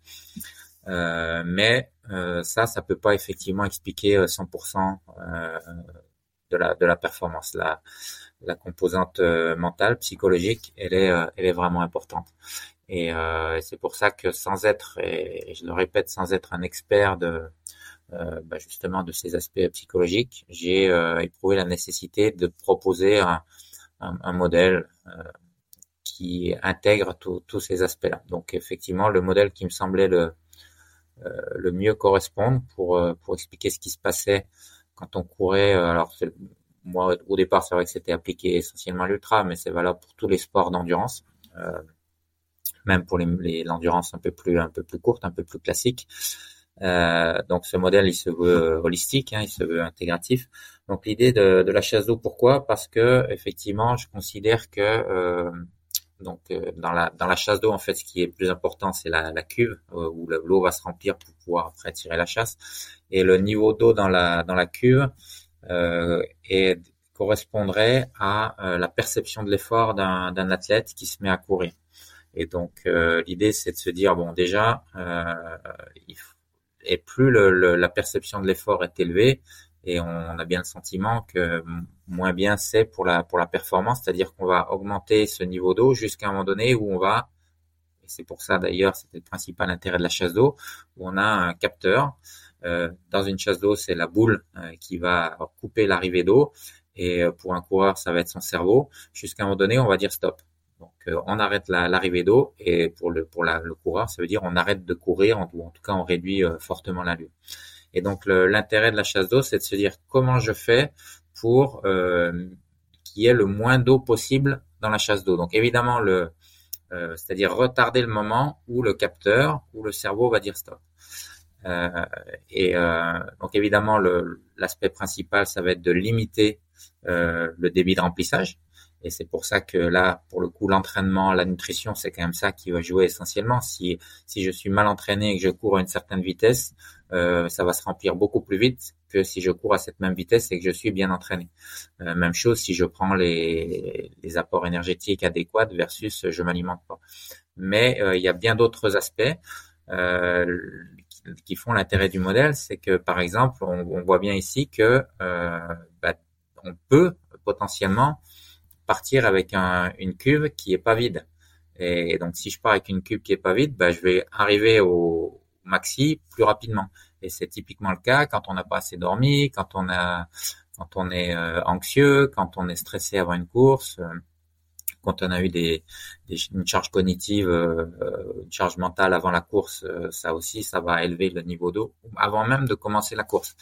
Euh, mais euh, ça ça peut pas effectivement expliquer 100% euh, de la de la performance. La la composante mentale, psychologique, elle est elle est vraiment importante. Et c'est pour ça que sans être, et je le répète, sans être un expert de euh, bah justement de ces aspects psychologiques, j'ai euh, éprouvé la nécessité de proposer un, un, modèle euh, qui intègre tous ces aspects-là. Donc effectivement, le modèle qui me semblait le, le mieux correspondre pour, pour expliquer ce qui se passait quand on courait. Alors moi, au départ, c'est vrai que c'était appliqué essentiellement à l'ultra, mais c'est valable pour tous les sports d'endurance. Euh, même pour l'endurance les, un peu plus un peu plus courte, un peu plus classique. Euh, donc ce modèle, il se veut holistique, hein, il se veut intégratif. Donc l'idée de, de, la chasse d'eau, pourquoi? Parce que effectivement, je considère que euh, donc euh, dans la dans la chasse d'eau, en fait, ce qui est plus important, c'est la, la, cuve euh, où l'eau va se remplir pour pouvoir après tirer la chasse. Et le niveau d'eau dans la dans la cuve et correspondrait à la perception de l'effort d'un d'un athlète qui se met à courir. Et donc l'idée, c'est de se dire bon, déjà, il faut et plus le, la perception de l'effort est élevée, et on, a bien le sentiment que moins bien c'est pour la pour la performance, c'est-à-dire qu'on va augmenter ce niveau d'eau jusqu'à un moment donné où on va, et c'est pour ça d'ailleurs c'était le principal intérêt de la chasse d'eau, où on a un capteur. Euh, dans une chasse d'eau, c'est la boule euh, qui va couper l'arrivée d'eau, et euh, pour un coureur, ça va être son cerveau. Jusqu'à un moment donné, on va dire stop. Donc euh, on arrête l'arrivée d'eau et pour le pour la, le coureur, ça veut dire on arrête de courir ou en tout cas on réduit euh, fortement l'allure. Et donc l'intérêt de la chasse d'eau, c'est de se dire comment je fais pour euh, qu'il y ait le moins d'eau possible dans la chasse d'eau. Donc évidemment le euh, c'est-à-dire retarder le moment où le capteur ou le cerveau va dire stop. Euh, et donc évidemment l'aspect principal, ça va être de limiter le débit de remplissage. Et c'est pour ça que là, pour le coup, l'entraînement, la nutrition, c'est quand même ça qui va jouer essentiellement. Si si je suis mal entraîné et que je cours à une certaine vitesse, euh, ça va se remplir beaucoup plus vite que si je cours à cette même vitesse et que je suis bien entraîné. Euh, même chose si je prends les, les apports énergétiques adéquats versus je m'alimente pas. Mais euh, il y a bien d'autres aspects euh, qui, font l'intérêt du modèle, c'est que par exemple, on, on, voit bien ici que euh, bah, on peut potentiellement partir avec un, une cuve qui est pas vide. Et donc, si je pars avec une cuve qui est pas vide, bah, je vais arriver au maxi plus rapidement. Et c'est typiquement le cas quand on n'a pas assez dormi, quand on a, quand est euh, anxieux, quand on est stressé avant une course, euh, quand on a eu des, des une charge cognitive, euh, une charge mentale avant la course, ça aussi, ça va élever le niveau d'eau avant même de commencer la course.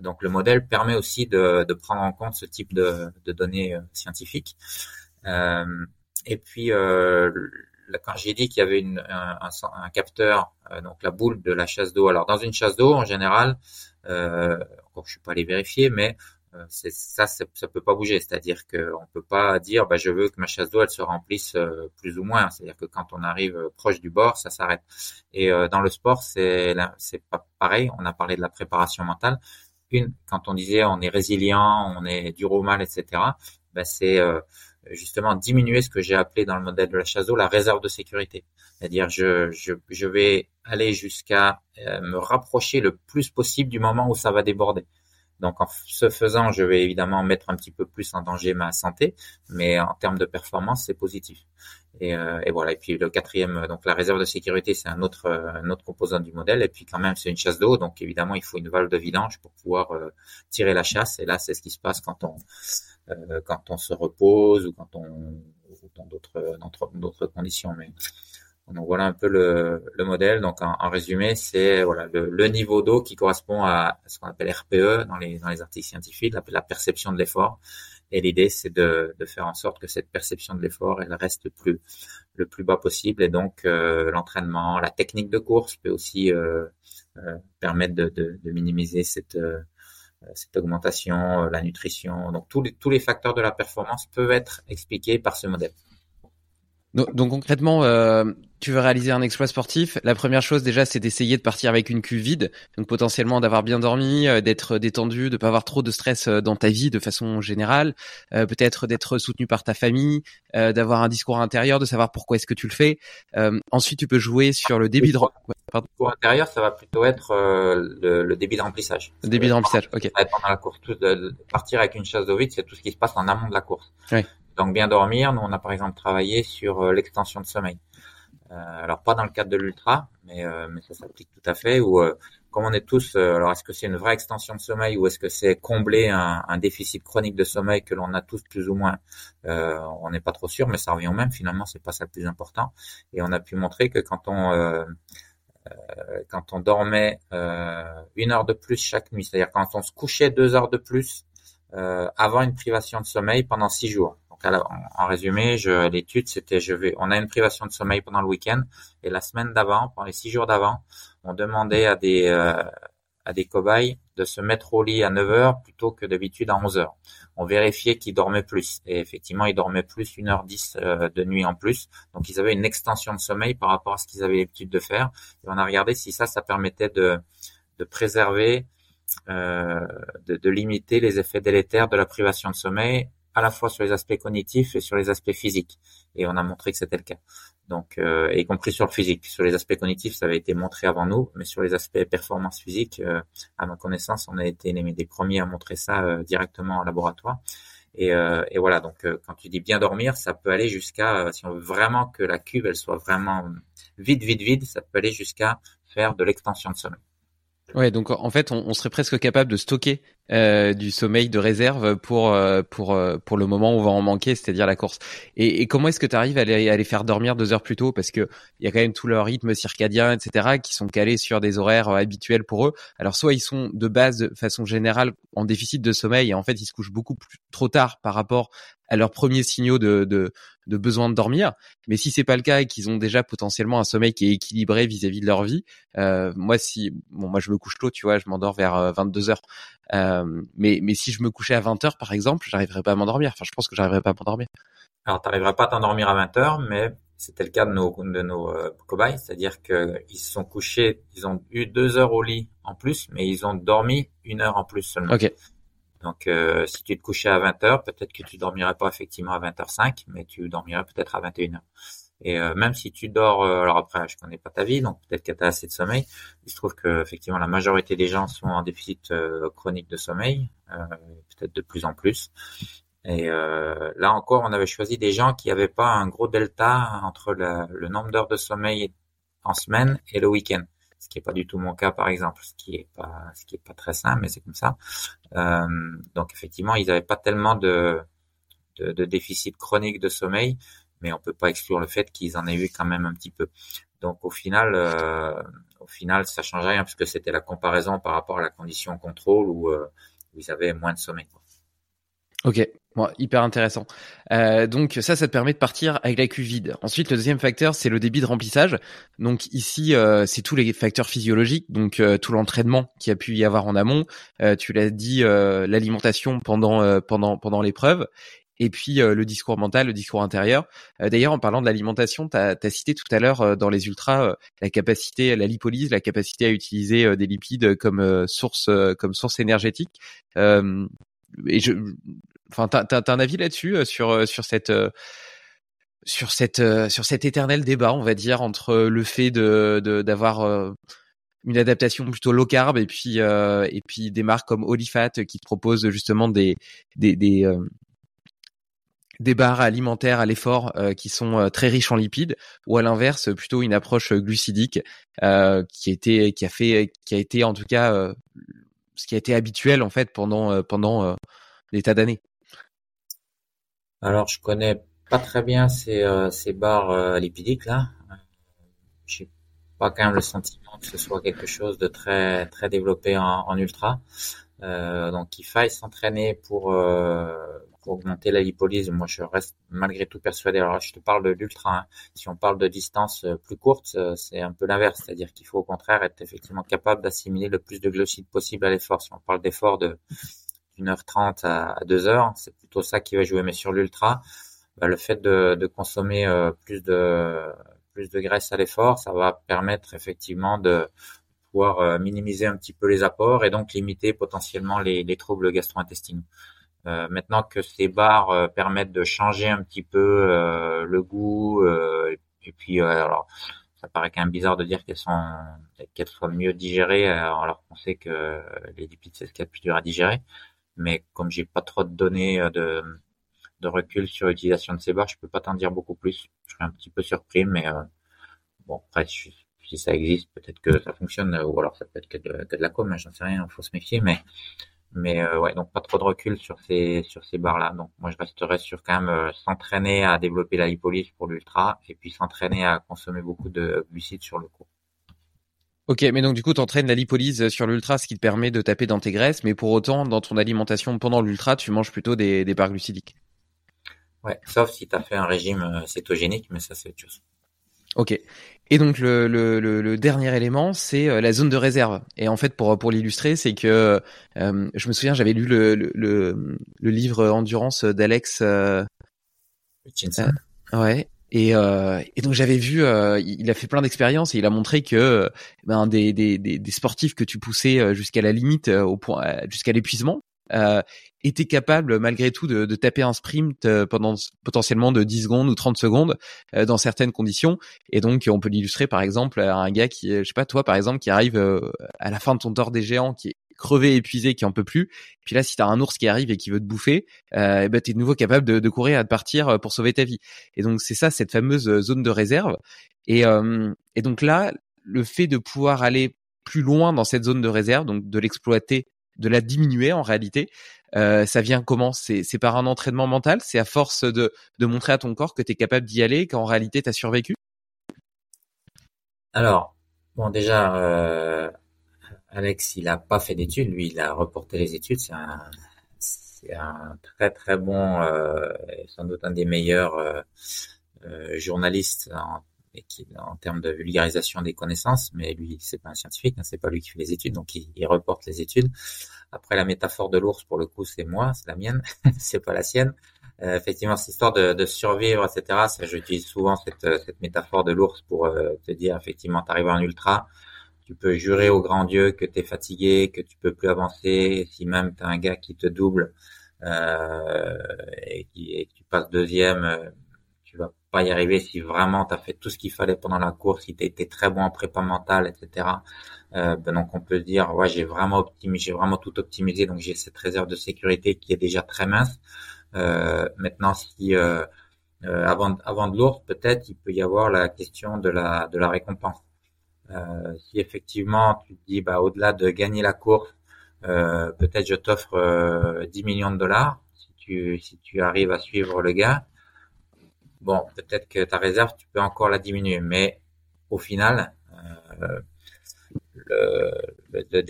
Donc le modèle permet aussi de, prendre en compte ce type de, données euh, scientifiques. Euh, et puis euh, quand j'ai dit qu'il y avait un, capteur, euh, donc la boule de la chasse d'eau. Alors dans une chasse d'eau, en général, euh, encore je suis pas allé vérifier, mais euh, ça, ça peut pas bouger. C'est-à-dire qu'on peut pas dire, bah, je veux que ma chasse d'eau elle se remplisse plus ou moins. C'est-à-dire que quand on arrive proche du bord, ça s'arrête. Et dans le sport, c'est c'est pas pareil. On a parlé de la préparation mentale quand on disait on est résilient, on est dur au mal, etc., ben c'est euh, justement diminuer ce que j'ai appelé dans le modèle de la chasse la réserve de sécurité. C'est-à-dire je vais aller jusqu'à euh, me rapprocher le plus possible du moment où ça va déborder. Donc en ce faisant, je vais évidemment mettre un petit peu plus en danger ma santé, mais en termes de performance, c'est positif. Et, euh, et, voilà. Et puis le quatrième, donc la réserve de sécurité, c'est un autre, un autre composant du modèle. Et puis quand même, c'est une chasse d'eau, donc évidemment, il faut une valve de vidange pour pouvoir euh, tirer la chasse. Et là, c'est ce qui se passe quand on euh, quand on se repose ou quand on ou dans d'autres d'autres conditions. Mais donc voilà un peu le, le modèle. Donc en, résumé, c'est le, niveau d'eau qui correspond à ce qu'on appelle RPE dans les articles scientifiques, la, la perception de l'effort. Et l'idée, c'est de, faire en sorte que cette perception de l'effort, reste le plus bas possible. Et donc euh, l'entraînement, la technique de course peut aussi euh, euh, permettre de, minimiser cette cette augmentation, la nutrition. Donc tous les tous les facteurs de la performance peuvent être expliqués par ce modèle. Donc, donc concrètement, euh, tu veux réaliser un exploit sportif, la première chose déjà, c'est d'essayer de partir avec une cuve vide, donc potentiellement d'avoir bien dormi, euh, d'être détendu, de pas avoir trop de stress euh, dans ta vie de façon générale, euh, peut-être d'être soutenu par ta famille, d'avoir un discours intérieur, de savoir pourquoi est-ce que tu le fais. ensuite, tu peux jouer sur le débit de ouais, Le discours intérieur, ça va plutôt être le, le, débit de remplissage. Le débit de remplissage, ok. Pendant la course, tout, de, partir avec une chasse d'eau vide, c'est tout ce qui se passe en amont de la course. Ouais. Donc bien dormir, nous on a par exemple travaillé sur l'extension de sommeil. Euh, alors pas dans le cadre de l'ultra, mais, euh, mais ça s'applique tout à fait. Ou euh, comme on est tous, alors est-ce que c'est une vraie extension de sommeil ou est-ce que c'est combler un, un, déficit chronique de sommeil que l'on a tous plus ou moins On n'est pas trop sûr, mais ça revient au même. Finalement, c'est pas ça le plus important. Et on a pu montrer que quand on quand on dormait une heure de plus chaque nuit, c'est-à-dire quand on se couchait deux heures de plus avant une privation de sommeil pendant six jours en, résumé, l'étude, c'était, je vais, on a une privation de sommeil pendant le week-end et la semaine d'avant, pendant les six jours d'avant, on demandait à des euh, à des cobayes de se mettre au lit à 9 heures plutôt que d'habitude à 11 heures. On vérifiait qu'ils dormaient plus et effectivement, ils dormaient plus une heure 10 euh, de nuit en plus. Donc, ils avaient une extension de sommeil par rapport à ce qu'ils avaient l'habitude de faire. Et on a regardé si ça, ça permettait de préserver euh, de, limiter les effets délétères de la privation de sommeil à la fois sur les aspects cognitifs et sur les aspects physiques. Et on a montré que c'était le cas. Donc, euh, y compris sur le physique. Sur les aspects cognitifs, ça avait été montré avant nous, mais sur les aspects performance physique, euh, à ma connaissance, on a été les, des premiers à montrer ça euh, directement en laboratoire. Et, et voilà, donc quand tu dis bien dormir, ça peut aller jusqu'à, si on veut vraiment que la cuve, elle soit vraiment vide, vide, vide, ça peut aller jusqu'à faire de l'extension de sommeil. Ouais, donc en fait, on, on, serait presque capable de stocker euh, du sommeil de réserve pour euh, pour euh, pour le moment où on va en manquer, c'est-à-dire la course. Et, et comment est-ce que tu arrives à les, à les, faire dormir deux heures plus tôt? Parce que il y a quand même tout leur rythme circadien, etc., qui sont calés sur des horaires habituels pour eux. Alors soit ils sont de base, de façon générale, en déficit de sommeil et en fait ils se couchent beaucoup plus trop tard par rapport à leurs premiers signaux de, de, de besoin de dormir. Mais si c'est pas le cas et qu'ils ont déjà potentiellement un sommeil qui est équilibré vis-à-vis de leur vie, euh, moi si bon moi je me couche tôt, tu vois, je m'endors vers 22 euh, heures. Euh, mais mais si je me couchais à 20 heures par exemple, j'arriverais pas à m'endormir. Enfin, je pense que j'arriverais pas à m'endormir. Alors, t'arriverais pas à t'endormir à 20 heures, mais c'était le cas de nos de nos euh, cobayes, c'est-à-dire que ils se sont couchés, ils ont eu deux heures au lit en plus, mais ils ont dormi une heure en plus seulement. Ok. Donc, euh, si tu te couchais à 20 heures, peut-être que tu dormirais pas effectivement à 20h05, mais tu dormirais peut-être à 21h. Et euh, même si tu dors, euh, alors après, je connais pas ta vie, donc peut-être que tu as assez de sommeil. Il se trouve que effectivement la majorité des gens sont en déficit chronique de sommeil, peut-être de plus en plus. Et là encore, on avait choisi des gens qui n'avaient pas un gros delta entre le nombre d'heures de sommeil en semaine et le week-end ce qui est pas du tout mon cas par exemple, ce qui est pas ce qui est pas très simple, mais c'est comme ça. Euh, donc effectivement, ils n'avaient pas tellement de, de, de déficit chronique de sommeil, mais on peut pas exclure le fait qu'ils en aient eu quand même un petit peu. Donc au final, euh, au final, ça change rien puisque c'était la comparaison par rapport à la condition contrôle où, euh, où ils avaient moins de sommeil. Ok, bon, hyper intéressant. Euh, donc ça, ça te permet de partir avec la cuve vide. Ensuite, le deuxième facteur, c'est le débit de remplissage. Donc ici, euh, c'est tous les facteurs physiologiques, donc euh, tout l'entraînement qui a pu y avoir en amont. Euh, tu l'as dit, euh, l'alimentation pendant pendant pendant l'épreuve. Et puis le discours mental, le discours intérieur. D'ailleurs, en parlant de l'alimentation, tu as, cité tout à l'heure dans les ultras la capacité, la lipolyse, la capacité à utiliser des lipides comme source comme source énergétique. et je, Enfin, t'as, t'as, un avis là-dessus euh, sur euh, sur cette euh, sur cette sur cet éternel débat, on va dire, entre le fait de, d'avoir une adaptation plutôt low carb et puis et puis des marques comme Olifat qui proposent justement des des des, des barres alimentaires à l'effort qui sont très riches en lipides ou à l'inverse plutôt une approche glucidique qui été qui a fait qui a été en tout cas ce qui a été habituel en fait pendant pendant des tas d'années. Alors, je connais pas très bien ces, euh, ces barres euh, lipidiques là. J'ai pas quand même le sentiment que ce soit quelque chose de très très développé en, en ultra. Euh, donc, il faille s'entraîner pour, euh, pour augmenter la lipolyse. Moi, je reste malgré tout persuadé. Alors, je te parle de l'ultra. Hein. Si on parle de distance euh, plus courte, c'est un peu l'inverse, c'est-à-dire qu'il faut au contraire être effectivement capable d'assimiler le plus de glucides possible à l'effort. Si on parle d'effort de d'une heure trente à, deux heures, c'est plutôt ça qui va jouer. Mais sur l'ultra, bah, le fait de, de consommer plus de plus de graisse à l'effort, ça va permettre effectivement de pouvoir minimiser un petit peu les apports et donc limiter potentiellement les, les troubles gastro-intestinaux. Euh, maintenant que ces barres euh, permettent de changer un petit peu euh, le goût, et puis alors ça paraît quand même bizarre de dire qu'elles sont qu'elles soient mieux digérées alors qu'on sait que les lipides c'est ce qu'il y a de plus dur à digérer. Mais comme j'ai pas trop de données de, de recul sur l'utilisation de ces barres, je peux pas t'en dire beaucoup plus. Je suis un petit peu surpris, mais bon après si ça existe, peut-être que ça fonctionne, ou alors ça peut être que de, que de la com, hein, j'en sais rien, faut se méfier, mais mais euh, ouais, donc pas trop de recul sur ces sur ces barres là. Donc moi je resterai sur quand même euh, s'entraîner à développer la lipolyse pour l'ultra et puis s'entraîner à consommer beaucoup de glucides sur le cours. Ok, mais donc du coup, tu entraînes la lipolyse sur l'ultra, ce qui te permet de taper dans tes graisses, mais pour autant, dans ton alimentation pendant l'ultra, tu manges plutôt des, des barres glucidiques. Ouais, sauf si tu as fait un régime euh, cétogénique, mais ça c'est autre chose. Ok. Et donc le, le, le, dernier élément, c'est euh, la zone de réserve. Et en fait, pour pour l'illustrer, c'est que euh, je me souviens, j'avais lu le, le, le, livre Endurance d'Alex. Euh, ouais. Et, et donc j'avais vu, il a fait plein d'expériences et il a montré que ben, des, des, des, sportifs que tu poussais jusqu'à la limite, au point, jusqu'à l'épuisement, euh, était capable malgré tout de, de, taper un sprint euh, pendant potentiellement de 10 secondes ou 30 secondes euh, dans certaines conditions. Et donc on peut l'illustrer par exemple à un gars qui, je sais pas toi par exemple, qui arrive à la fin de ton tour des géants, qui est crevé, épuisé, qui en peut plus. Puis là, si t'as un ours qui arrive et qui veut te bouffer, euh, ben t'es de nouveau capable de, courir de partir pour sauver ta vie. Et donc c'est ça cette fameuse zone de réserve. Et, et donc là, le fait de pouvoir aller plus loin dans cette zone de réserve, donc de l'exploiter de la diminuer en réalité. Euh, ça vient comment? C'est par un entraînement mental? C'est à force de, de montrer à ton corps que tu es capable d'y aller, qu'en réalité tu as survécu? Alors, bon déjà, euh, Alex, il a pas fait d'études, lui, il a reporté les études. C'est un, un, très très bon, euh, sans doute un des meilleurs euh, euh journalistes en en termes de vulgarisation des connaissances, mais lui, c'est pas un scientifique, hein, c'est pas lui qui fait les études, donc il, il, reporte les études. Après, la métaphore de l'ours, pour le coup, c'est moi, c'est la mienne, c'est pas la sienne. Euh, effectivement, cette histoire de, de survivre, etc., ça, j'utilise souvent cette, cette métaphore de l'ours pour euh, te dire, effectivement, t'arrives en ultra, tu peux jurer au grand Dieu que t'es fatigué, que tu peux plus avancer, si même t'as un gars qui te double euh, et, qui, que tu passes deuxième euh, tu vas pas y arriver si vraiment tu as fait tout ce qu'il fallait pendant la course, si tu été très bon en prépa mentale, etc. Euh, ben donc on peut dire, ouais, j'ai vraiment optimisé, j'ai vraiment tout optimisé, donc j'ai cette réserve de sécurité qui est déjà très mince. Euh, maintenant, si euh, euh avant, avant de l'ours, peut-être il peut y avoir la question de la de la récompense. Euh, si effectivement tu te dis, bah au-delà de gagner la course, euh, peut-être je t'offre 10 millions de dollars si tu si tu arrives à suivre le gars bon, peut-être que ta réserve, tu peux encore la diminuer, mais au final, euh, le,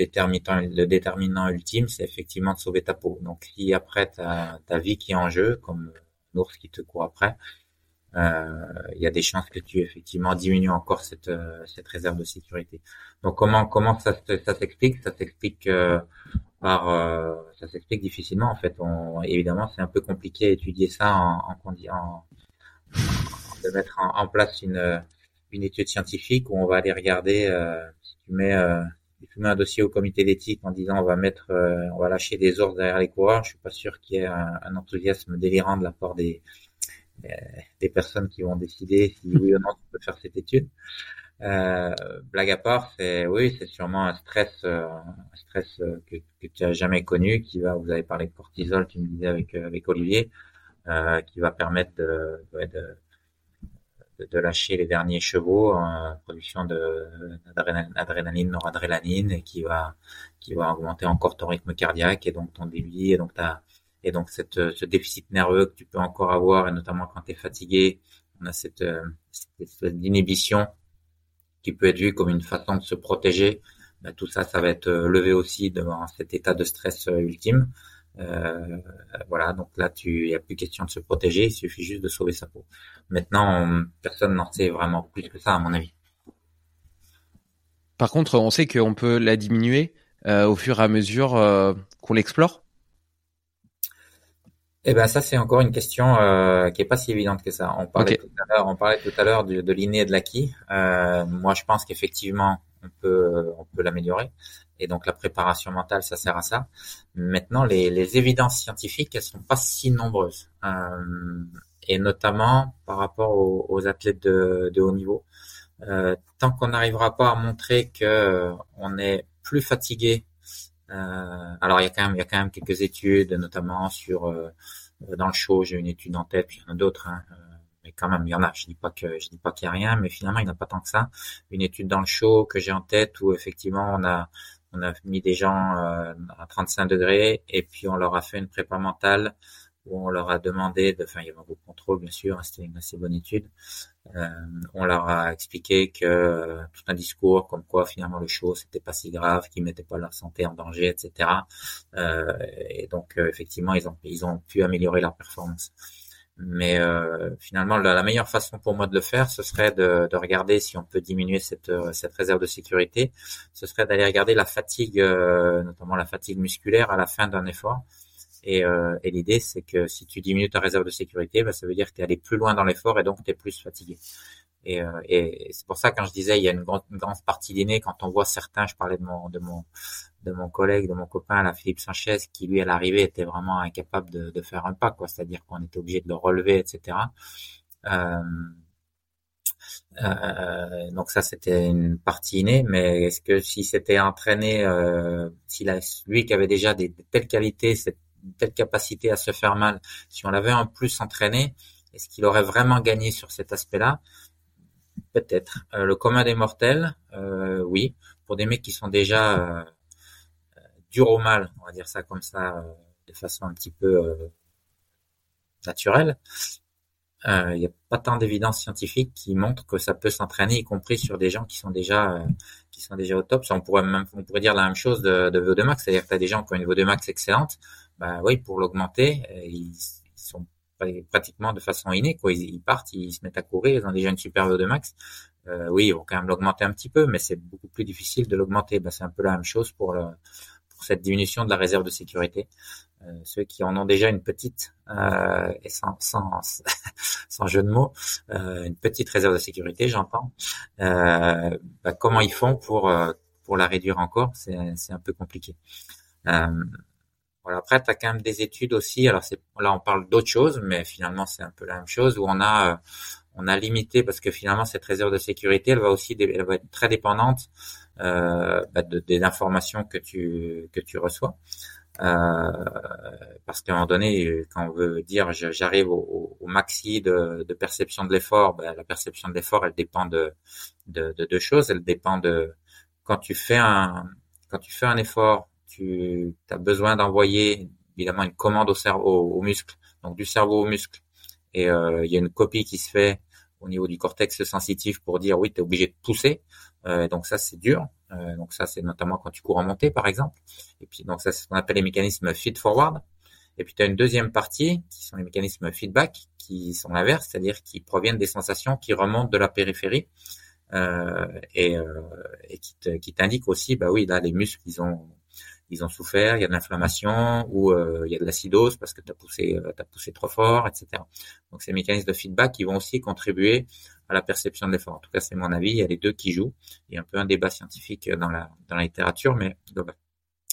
déterminant, ultime, c'est effectivement de sauver ta peau. Donc, si après ta, ta vie qui est en jeu, comme l'ours qui te court après, euh, il y a des chances que tu effectivement diminues encore cette, cette réserve de sécurité. Donc, comment comment ça, s'explique? Ça s'explique euh, par euh, ça s'explique difficilement en fait. On, évidemment, c'est un peu compliqué à étudier ça en, en, en de mettre en, place une, une étude scientifique où on va aller regarder euh, si tu mets euh, tu mets un dossier au comité d'éthique en disant on va mettre euh, on va lâcher des ours derrière les coureurs, je suis pas sûr qu'il y ait un, enthousiasme délirant de la part des des personnes qui vont décider si oui ou non tu peux faire cette étude. Euh, blague à part, c'est oui, c'est sûrement un stress, un stress que, que tu as jamais connu, qui va. Vous avez parlé de cortisol, tu me disais avec avec Olivier, euh, qui va permettre de, de, de, lâcher les derniers chevaux en production d'adrénaline, noradrénaline et qui va qui va augmenter encore ton rythme cardiaque et donc ton débit et donc ta et donc cette, ce déficit nerveux que tu peux encore avoir et notamment quand tu es fatigué, on a cette, cette inhibition qui peut être vue comme une façon de se protéger. Ben, tout ça, ça va être levé aussi devant cet état de stress ultime. Euh, voilà, donc là, tu, il n'y a plus question de se protéger, il suffit juste de sauver sa peau. Maintenant, personne n'en sait vraiment plus que ça, à mon avis. Par contre, on sait qu'on peut la diminuer euh, au fur et à mesure euh, qu'on l'explore. Eh ben ça c'est encore une question euh, qui est pas si évidente que ça. On parlait tout à l'heure, on parlait tout à l'heure de, de l'inné et de l'acquis. Euh, moi je pense qu'effectivement on peut on peut l'améliorer et donc la préparation mentale ça sert à ça. Maintenant les, les évidences scientifiques elles sont pas si nombreuses euh, et notamment par rapport aux, aux athlètes de, de, haut niveau. Euh, tant qu'on n'arrivera pas à montrer que on est plus fatigué alors il y a quand même il y a quand même quelques études, notamment sur euh, dans le show, j'ai une étude en tête, puis il y en a d'autres. Hein, euh, mais quand même, il y en a. Je dis pas que je dis pas qu'il y a rien, mais finalement, il n'y en a pas tant que ça. Une étude dans le show que j'ai en tête où effectivement on a on a mis des gens à 35 degrés et puis on leur a fait une prépa mentale où on leur a demandé, de, enfin il y avait un groupe contrôle bien sûr, c'était une assez bonne étude. Euh, on leur a expliqué que euh, tout un discours comme quoi finalement le show c'était pas si grave, qu'ils mettaient pas leur santé en danger, etc. Euh, et donc effectivement ils ont pu améliorer leur performance. Mais finalement la, meilleure façon pour moi de le faire, ce serait de, de regarder si on peut diminuer cette réserve de sécurité. Ce serait d'aller regarder la fatigue, notamment la fatigue musculaire à la fin d'un effort et, euh, et l'idée, c'est que si tu diminues ta réserve de sécurité, bah, ça veut dire que tu es allé plus loin dans l'effort et donc tu es plus fatigué. Et, euh, et c'est pour ça quand je disais il y a une grande, une grande partie d'inné quand on voit certains, je parlais de mon de mon de mon collègue, de mon copain, la Philippe Sanchez, qui lui à l'arrivée était vraiment incapable de, de faire un pas, quoi. C'est-à-dire qu'on était obligé de le relever, etc. Euh, euh, donc ça c'était une partie innée, mais est-ce que si c'était entraîné, euh, s'il a lui qui avait déjà des, de telles qualités, cette telle capacité à se faire mal, si on l'avait en plus entraîné, est-ce qu'il aurait vraiment gagné sur cet aspect-là? Peut-être. Euh, le commun des mortels, euh, oui. Pour des mecs qui sont déjà euh, durs au mal, on va dire ça comme ça, euh, de façon un petit peu euh, naturelle, il n'y a pas tant d'évidence scientifique qui montre que ça peut s'entraîner, y compris sur des gens qui sont déjà qui sont déjà au top. Ça, on pourrait même on pourrait dire la même chose de, de VO2 max, c'est-à-dire que tu as des gens qui ont une VO2 max excellente, bah oui, pour l'augmenter, euh, ils, sont pratiquement de façon innée, quoi. Ils, partent, ils se mettent à courir, ils ont déjà une super VO2 max. Euh, oui, ils vont quand même l'augmenter un petit peu, mais c'est beaucoup plus difficile de l'augmenter. Bah, c'est un peu la même chose pour, le, pour cette diminution de la réserve de sécurité. Euh, ceux qui en ont déjà une petite, euh, et sans, sans, sans, jeu de mots, euh, une petite réserve de sécurité, j'entends, euh, bah, comment ils font pour, pour la réduire encore? C'est un peu compliqué. Voilà. Après, tu as quand même des études aussi. Alors c'est là, on parle d'autre chose, mais finalement, c'est un peu la même chose où on a euh, on a limité parce que finalement cette réserve de sécurité, elle va aussi elle va être très dépendante euh, bah, de, des informations que tu que tu reçois. Euh, parce qu'à un moment donné, quand on veut dire j'arrive au, au, maxi de, de perception de l'effort, bah, la perception de l'effort, elle dépend de, de, de deux choses. Elle dépend de quand tu fais un quand tu fais un effort tu as besoin d'envoyer évidemment une commande au cerveau, au, muscle, donc du cerveau au muscle. Et euh, il y a une copie qui se fait au niveau du cortex sensitif pour dire oui, tu es obligé de pousser. Euh, donc ça, c'est dur. Euh, donc ça, c'est notamment quand tu cours en montée, par exemple. Et puis donc ça, c'est ce qu'on appelle les mécanismes feed-forward. Et puis tu as une deuxième partie qui sont les mécanismes feedback, qui sont l'inverse, c'est-à-dire qui proviennent des sensations qui remontent de la périphérie. Euh, et, euh, et qui t'indiquent aussi, bah oui, là les muscles ils ont ils ont souffert, il y a de l'inflammation ou euh, il y a de l'acidose parce que tu as poussé, euh, as poussé trop fort, etc. Donc ces mécanismes de feedback qui vont aussi contribuer à la perception de l'effort. En tout cas, c'est mon avis. Il y a les deux qui jouent. Il y a un peu un débat scientifique dans la dans la littérature, mais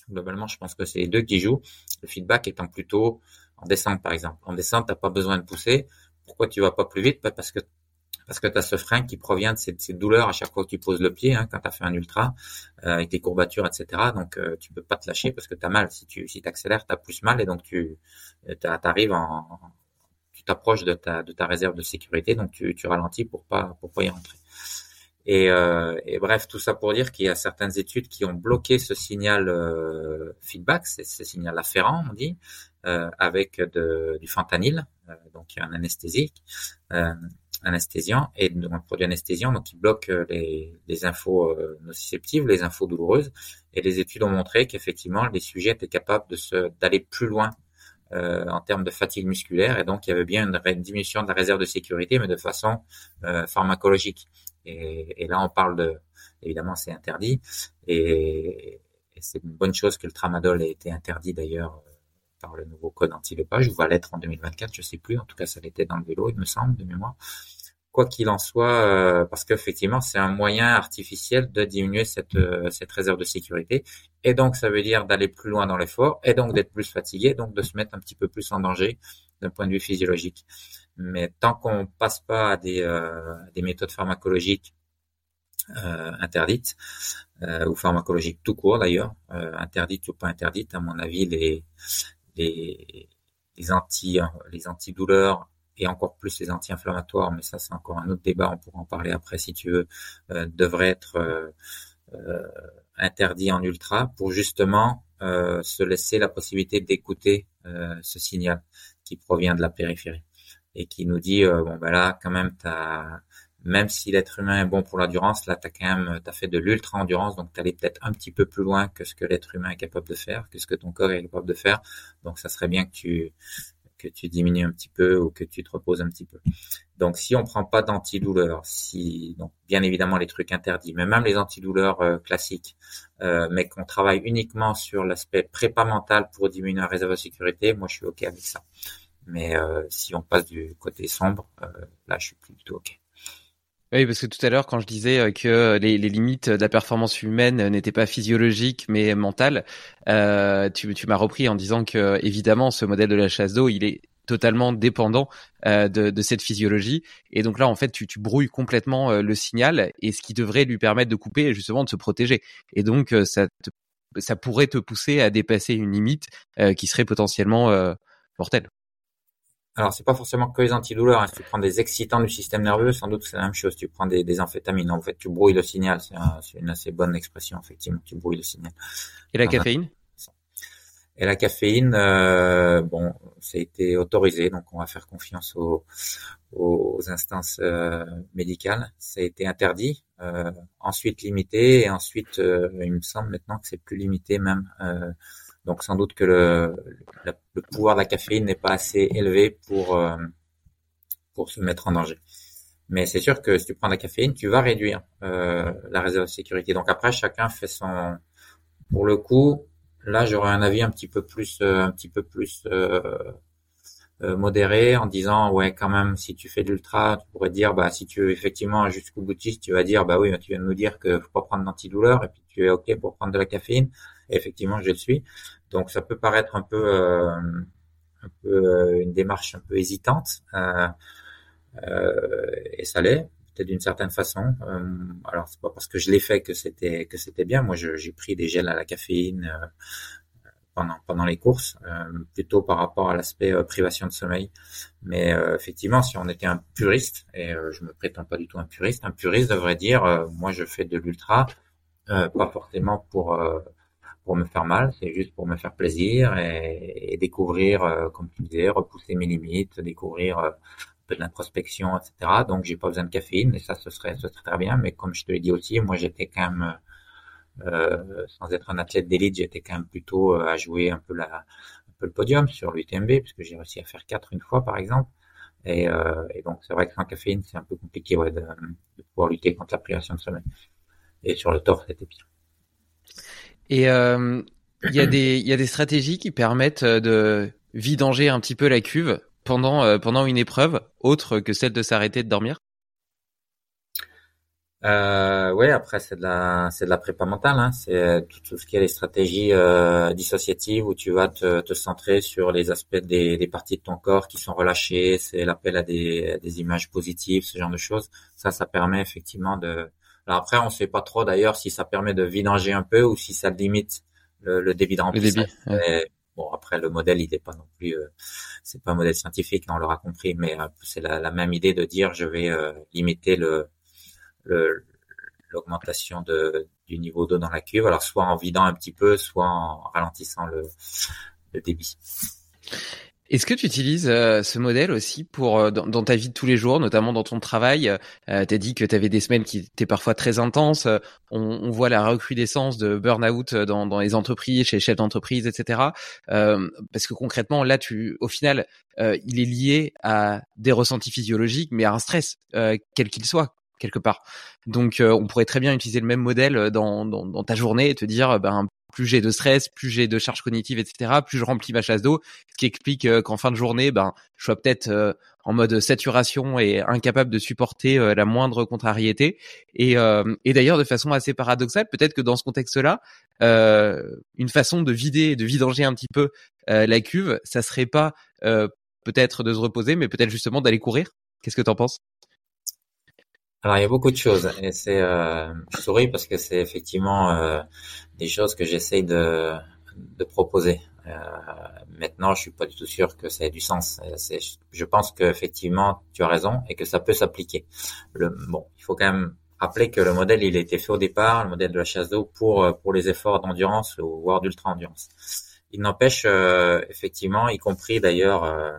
globalement, je pense que c'est les deux qui jouent. Le feedback étant plutôt en descente, par exemple. En descente, t'as pas besoin de pousser. Pourquoi tu vas pas plus vite? Parce que parce que tu as ce frein qui provient de cette, douleur à chaque fois que tu poses le pied, hein, quand tu as fait un ultra, euh, avec tes courbatures, etc. Donc euh, tu peux pas te lâcher parce que tu as mal. Si tu si accélères, tu as plus mal et donc tu euh, arrives en, tu t'approches de ta de ta réserve de sécurité, donc tu, ralentis pour pas pour pas y rentrer. Et, euh, et, bref, tout ça pour dire qu'il y a certaines études qui ont bloqué ce signal feedback, ce signal afférent, on dit, avec du fentanyl, donc un anesthésique, anesthésiant et un produit anesthésiant donc qui bloque euh, les, les infos euh, nociceptives, les infos douloureuses. Et les études ont montré qu'effectivement les sujets étaient capables de se d'aller plus loin euh, en termes de fatigue musculaire et donc il y avait bien une, diminution de la réserve de sécurité mais de façon pharmacologique. Et, et, là on parle de évidemment c'est interdit et, et c'est une bonne chose que le tramadol ait été interdit d'ailleurs par le nouveau code anti-dopage, ou va l'être en 2024, je sais plus. En tout cas, ça l'était dans le vélo, il me semble, de mémoire. Quoi qu'il en soit, euh, parce qu'effectivement, c'est un moyen artificiel de diminuer cette, euh, cette réserve de sécurité. Et donc, ça veut dire d'aller plus loin dans l'effort, et donc d'être plus fatigué, donc de se mettre un petit peu plus en danger d'un point de vue physiologique. Mais tant qu'on passe pas à des, euh, des méthodes pharmacologiques interdites, ou pharmacologiques tout court d'ailleurs, interdites ou pas interdites, à mon avis, les, les, les anti les antidouleurs et encore plus les anti-inflammatoires, mais ça c'est encore un autre débat, on pourra en parler après si tu veux, euh, devrait être euh, euh, interdit en ultra pour justement se laisser la possibilité d'écouter ce signal qui provient de la périphérie et qui nous dit bon ben là quand même t'as même si l'être humain est bon pour l'endurance, là, t'as quand même, t'as fait de l'ultra-endurance, donc t'allais peut-être un petit peu plus loin que ce que l'être humain est capable de faire, que ce que ton corps est capable de faire. Donc, ça serait bien que tu, que tu diminues un petit peu ou que tu te reposes un petit peu. Donc si on prend pas d'antidouleurs, si donc bien évidemment les trucs interdits, mais même les antidouleurs euh, classiques, euh, mais qu'on travaille uniquement sur l'aspect prépa mental pour diminuer la réserve de sécurité, moi je suis ok avec ça. Mais euh, si on passe du côté sombre, là je suis plus du ok. Oui, parce que tout à l'heure, quand je disais euh, que les, les, limites de la performance humaine n'étaient pas physiologiques mais mentales, euh, tu, tu m'as repris en disant que évidemment, ce modèle de la chasse d'eau, il est totalement dépendant euh, de, de, cette physiologie. Et donc là, en fait, tu, tu brouilles complètement euh, le signal et ce qui devrait lui permettre de couper et justement de se protéger. Et donc, euh, ça, te, ça pourrait te pousser à dépasser une limite qui serait potentiellement mortelle. Alors, c'est pas forcément que les antidouleurs. Hein. Si tu prends des excitants du système nerveux, sans doute c'est la même chose. Tu prends des, des amphétamines. En fait, tu brouilles le signal. C'est une assez bonne expression, effectivement. Tu brouilles le signal. Et la caféine Et la caféine, euh, bon, ça a été autorisé, donc on va faire confiance aux, aux instances euh, médicales. Ça a été interdit, euh, ensuite limité, et ensuite, euh, il me semble maintenant que c'est plus limité même. Euh, donc sans doute que le, le, pouvoir de la caféine n'est pas assez élevé pour euh, pour se mettre en danger. Mais c'est sûr que si tu prends de la caféine, tu vas réduire euh, la réserve de sécurité. Donc après, chacun fait son. Pour le coup, là, j'aurais un avis un petit peu plus, euh, un petit peu plus euh, euh, modéré en disant ouais quand même si tu fais de l'ultra tu pourrais dire bah si tu es effectivement jusqu'au boutiste tu vas dire bah oui tu viens de nous dire que faut pas prendre d'antidouleur et puis tu es ok pour prendre de la caféine et effectivement je le suis donc ça peut paraître un peu euh, euh, une démarche un peu hésitante euh, et ça l'est peut-être d'une certaine façon alors c'est pas parce que je l'ai fait que c'était que c'était bien moi j'ai pris des gels à la caféine pendant, pendant les courses, euh, plutôt par rapport à l'aspect euh, privation de sommeil. Mais euh, effectivement, si on était un puriste, et je me prétends pas du tout un puriste, un puriste devrait dire, moi je fais de l'ultra, pas forcément pour pour me faire mal, c'est juste pour me faire plaisir et, découvrir, comme tu disais, repousser mes limites, découvrir un peu de l'introspection, etc. Donc j'ai pas besoin de caféine et ça ce serait, ce serait très bien. Mais comme je te l'ai dit aussi, moi j'étais quand même euh, sans être un athlète d'élite, j'étais quand même plutôt euh, à jouer un peu la, un peu le podium sur l'UTMB, puisque j'ai réussi à faire quatre une fois, par exemple. Et, euh, donc, c'est vrai que sans caféine, c'est un peu compliqué de, pouvoir lutter contre la privation de sommeil. Et sur le torse, c'était pire. Et euh, il y a des y a des stratégies qui permettent de vidanger un petit peu la cuve pendant pendant une épreuve autre que celle de s'arrêter de dormir? Euh, ouais, après c'est de la c'est de la prépa mentale, hein. c'est tout, tout, ce qui est les stratégies euh, dissociatives où tu vas te, te centrer sur les aspects des, des, parties de ton corps qui sont relâchées, c'est l'appel à des, des images positives, ce genre de choses. Ça, ça permet effectivement de. Après, on sait pas trop d'ailleurs si ça permet de vidanger un peu ou si ça limite le, le débit de remplissage. Bon, après le modèle, il n'est pas non plus, euh, c'est pas un modèle scientifique, on l'aura compris, mais euh, c'est la, la, même idée de dire je vais euh, limiter le l'augmentation du niveau d'eau dans la cuve, alors soit en vidant un petit peu, soit en ralentissant le, le débit. Est-ce que tu utilises euh, ce modèle aussi pour euh, dans, ta vie de tous les jours, notamment dans ton travail? Euh, Tu as dit que tu avais des semaines qui étaient parfois très intenses. On, on voit la recrudescence de burn-out dans, dans, les entreprises, chez les chefs d'entreprise, etc. parce que concrètement, là, tu, au final, il est lié à des ressentis physiologiques, mais à un stress, quel qu'il soit quelque part. Donc, on pourrait très bien utiliser le même modèle dans, dans, dans ta journée et te dire, ben, plus j'ai de stress, plus j'ai de charges cognitives, etc., plus je remplis ma chasse d'eau, ce qui explique euh, qu'en fin de journée, ben, je sois peut-être euh, en mode saturation et incapable de supporter euh, la moindre contrariété. Et, et d'ailleurs, de façon assez paradoxale, peut-être que dans ce contexte-là, une façon de vider, de vidanger un petit peu la cuve, ça serait pas peut-être de se reposer, mais peut-être justement d'aller courir. Qu'est-ce que tu en penses? Alors il y a beaucoup de choses et c'est euh, je souris parce que c'est effectivement euh, des choses que j'essaye de, de proposer. Euh, maintenant, je suis pas du tout sûr que ça ait du sens. C'est, je pense qu'effectivement tu as raison et que ça peut s'appliquer. Le, bon, il faut quand même rappeler que le modèle il a été fait au départ, le modèle de la chasse d'eau pour pour les efforts d'endurance ou voire d'ultra endurance. Il n'empêche euh, effectivement, y compris d'ailleurs euh,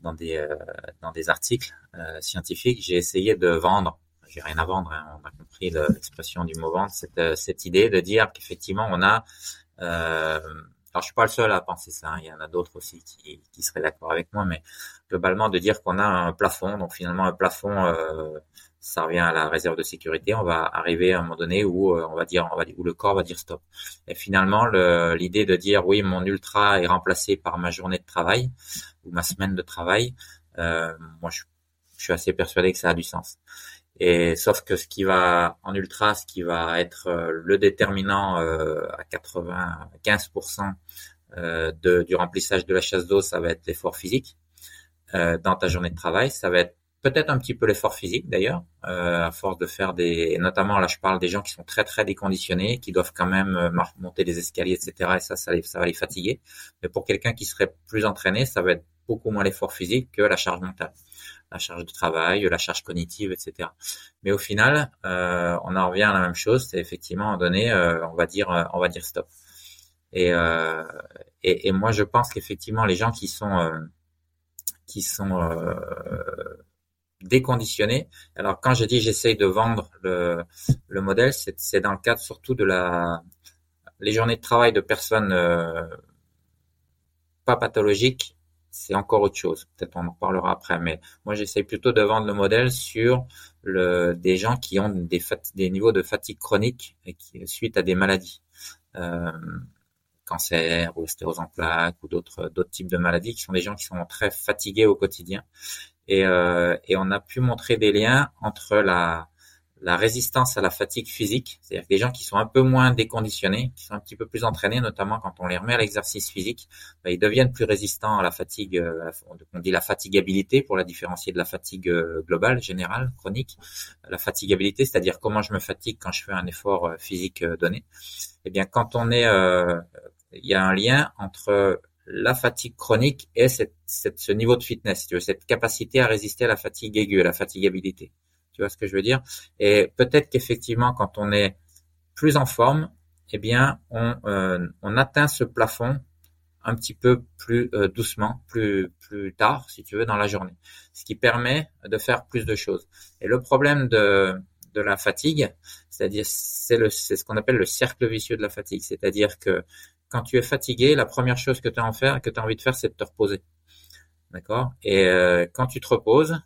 dans des dans des articles scientifiques, j'ai essayé de vendre j'ai rien à vendre. Hein. On a compris l'expression du mot cette, euh, cette idée de dire qu'effectivement on a. Euh, alors je suis pas le seul à penser ça. Hein. Il y en a d'autres aussi qui, seraient d'accord avec moi, mais globalement de dire qu'on a un plafond. Donc finalement un plafond, euh, ça revient à la réserve de sécurité. On va arriver à un moment donné où on va dire, on va où le corps va dire stop. Et finalement l'idée de dire oui mon ultra est remplacé par ma journée de travail ou ma semaine de travail. Moi je, je suis assez persuadé que ça a du sens. Et sauf que ce qui va en ultra, ce qui va être euh, le déterminant euh, à 95% euh, du remplissage de la chasse d'eau, ça va être l'effort physique dans ta journée de travail. Ça va être peut-être un petit peu l'effort physique d'ailleurs, à force de faire des, notamment là je parle des gens qui sont très très déconditionnés, qui doivent quand même monter des escaliers, etc. Et ça, ça, ça va les fatiguer. Mais pour quelqu'un qui serait plus entraîné, ça va être beaucoup moins l'effort physique que la charge mentale la charge de travail, la charge cognitive, etc. Mais au final, euh, on en revient à la même chose, c'est effectivement donné, euh, on va dire, euh, on va dire stop. Et, euh, et, et, moi, je pense qu'effectivement, les gens qui sont euh, qui sont déconditionnés. Alors, quand je dis j'essaye de vendre le, le modèle, c'est dans le cadre surtout de la les journées de travail de personnes pas pathologiques c'est encore autre chose. Peut-être on en parlera après, mais moi j'essaie plutôt de vendre le modèle sur des gens qui ont des, niveaux de fatigue chronique suite à des maladies, euh, cancer ou stéose en plaques ou d'autres types de maladies, qui sont des gens qui sont très fatigués au quotidien. Et, euh, et on a pu montrer des liens entre la la résistance à la fatigue physique, c'est-à-dire les gens qui sont un peu moins déconditionnés, qui sont un petit peu plus entraînés, notamment quand on les remet à l'exercice physique, ben, ils deviennent plus résistants à la fatigue, euh, on dit la fatigabilité pour la différencier de la fatigue euh, globale, générale, chronique. La fatigabilité, c'est-à-dire comment je me fatigue quand je fais un effort euh, physique donné. Eh bien, quand on est, il y a un lien entre la fatigue chronique et ce niveau de fitness, cette capacité à résister à la fatigue aiguë, à la fatigabilité. Tu vois ce que je veux dire Et peut-être qu'effectivement, quand on est plus en forme, eh bien, on, euh, atteint ce plafond un petit peu plus euh, doucement, plus plus tard, si tu veux, dans la journée, ce qui permet de faire plus de choses. Et le problème de de la fatigue, c'est-à-dire c'est le c'est ce qu'on appelle le cercle vicieux de la fatigue, c'est-à-dire que quand tu es fatigué, la première chose que tu as de faire, que tu as envie de faire, c'est de te reposer. D'accord? Et euh, quand tu te reposes,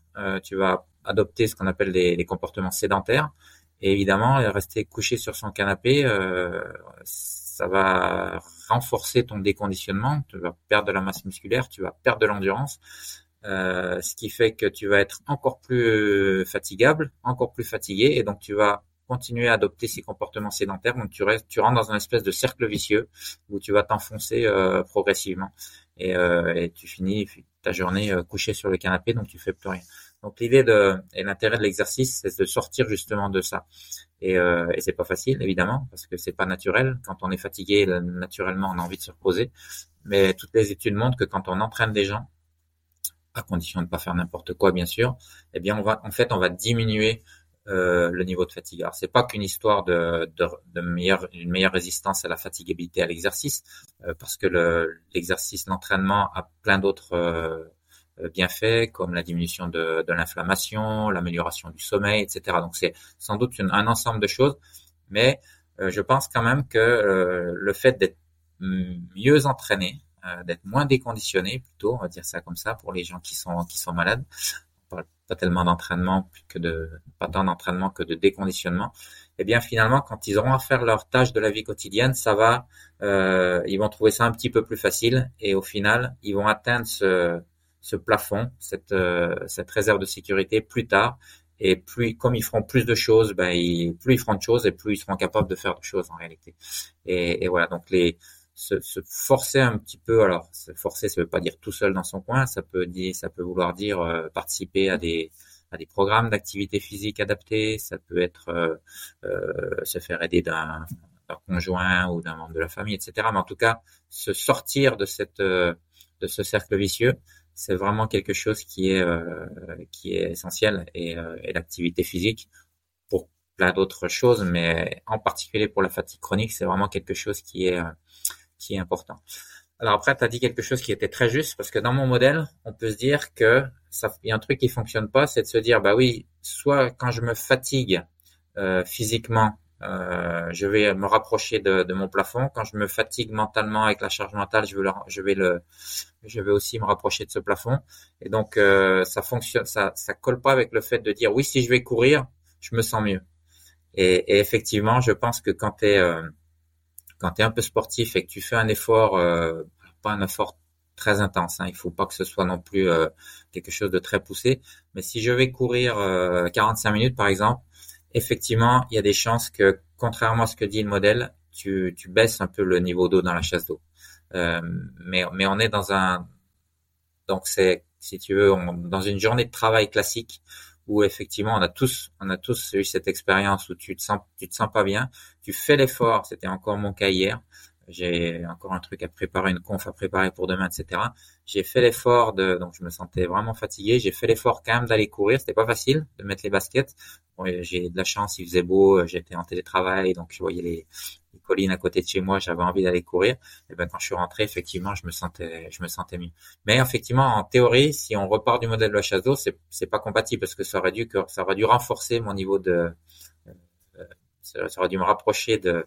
tu vas adopter ce qu'on appelle les, comportements sédentaires. Et évidemment, rester couché sur son canapé, euh, ça va renforcer ton déconditionnement. Tu vas perdre de la masse musculaire, tu vas perdre de l'endurance, euh, ce qui fait que tu vas être encore plus fatigable, encore plus fatigué, et donc tu vas continuer à adopter ces comportements sédentaires. Donc tu restes, tu rentres dans une espèce de cercle vicieux où tu vas t'enfoncer euh, progressivement et, et, tu finis ta journée couché sur le canapé, donc tu fais plus rien. Donc l'idée de et l'intérêt de l'exercice, c'est de sortir justement de ça. Et, euh, et c'est pas facile évidemment parce que c'est pas naturel. Quand on est fatigué, naturellement, on a envie de se reposer. Mais toutes les études montrent que quand on entraîne des gens, à condition de ne pas faire n'importe quoi bien sûr, eh bien on va en fait on va diminuer euh, le niveau de fatigue. Alors c'est pas qu'une histoire de, de, de meilleure, une meilleure résistance à la fatigabilité à l'exercice, euh, parce que l'exercice, l'entraînement a plein d'autres euh, bienfaits comme la diminution de, de l'inflammation, l'amélioration du sommeil, etc. Donc c'est sans doute un ensemble de choses, mais euh, je pense quand même que euh, le fait d'être mieux entraîné, d'être moins déconditionné plutôt, on va dire ça comme ça pour les gens qui sont qui sont malades, parle pas tellement d'entraînement que de pas tant d'entraînement que de déconditionnement. Eh bien finalement, quand ils auront à faire leurs tâches de la vie quotidienne, ça va, euh, ils vont trouver ça un petit peu plus facile et au final, ils vont atteindre ce, ce plafond, cette, euh, cette réserve de sécurité plus tard. Et plus, comme ils feront plus de choses, ben, ils, plus ils feront de choses et plus ils seront capables de faire de choses en réalité. Et, et voilà, donc les, se, se, forcer un petit peu. Alors, se forcer, ça veut pas dire tout seul dans son coin. Ça peut dire, ça peut vouloir dire euh, participer à des à des programmes d'activité physique adaptés. Ça peut être euh, euh, se faire aider d'un conjoint ou d'un membre de la famille, etc. Mais en tout cas, se sortir de cette euh, de ce cercle vicieux, c'est vraiment quelque chose qui est qui est essentiel et, et l'activité physique pour plein d'autres choses, mais en particulier pour la fatigue chronique, c'est vraiment quelque chose qui est qui est important. Alors après, tu as dit quelque chose qui était très juste, parce que dans mon modèle, on peut se dire que ça, il y a un truc qui fonctionne pas, c'est de se dire, bah oui, soit quand je me fatigue euh, physiquement, euh, je vais me rapprocher de, de, mon plafond. Quand je me fatigue mentalement avec la charge mentale, je vais, le, je vais le, je vais aussi me rapprocher de ce plafond. Et donc, euh, ça fonctionne, ça, ça colle pas avec le fait de dire, oui, si je vais courir, je me sens mieux. Et, et effectivement, je pense que quand tu es euh, un peu sportif et que tu fais un effort, euh, pas un effort très intense, hein, il faut pas que ce soit non plus euh, quelque chose de très poussé, mais si je vais courir 45 euh, minutes par exemple, effectivement, il y a des chances que, contrairement à ce que dit le modèle, tu, tu baisses un peu le niveau d'eau dans la chasse d'eau. mais, mais on est dans un... Donc c'est, si tu veux, dans une journée de travail classique, où effectivement on a tous on a tous eu cette expérience où tu te sens tu te sens pas bien, tu fais l'effort, c'était encore mon cas hier. J'ai encore un truc à préparer, une conf à préparer pour demain, etc. J'ai fait l'effort de, donc je me sentais vraiment fatigué. J'ai fait l'effort quand même d'aller courir. C'était pas facile de mettre les baskets. Bon, j'ai de la chance, il faisait beau, j'étais en télétravail, donc je voyais les, colline à côté de chez moi, j'avais envie d'aller courir. Et ben quand je suis rentré, effectivement, je me sentais, je me sentais mieux. Mais effectivement, en théorie, si on repart du modèle de la chasse d'eau, c'est c'est pas compatible parce que ça aurait dû que ça aurait dû renforcer mon niveau de, euh, ça aurait dû me rapprocher de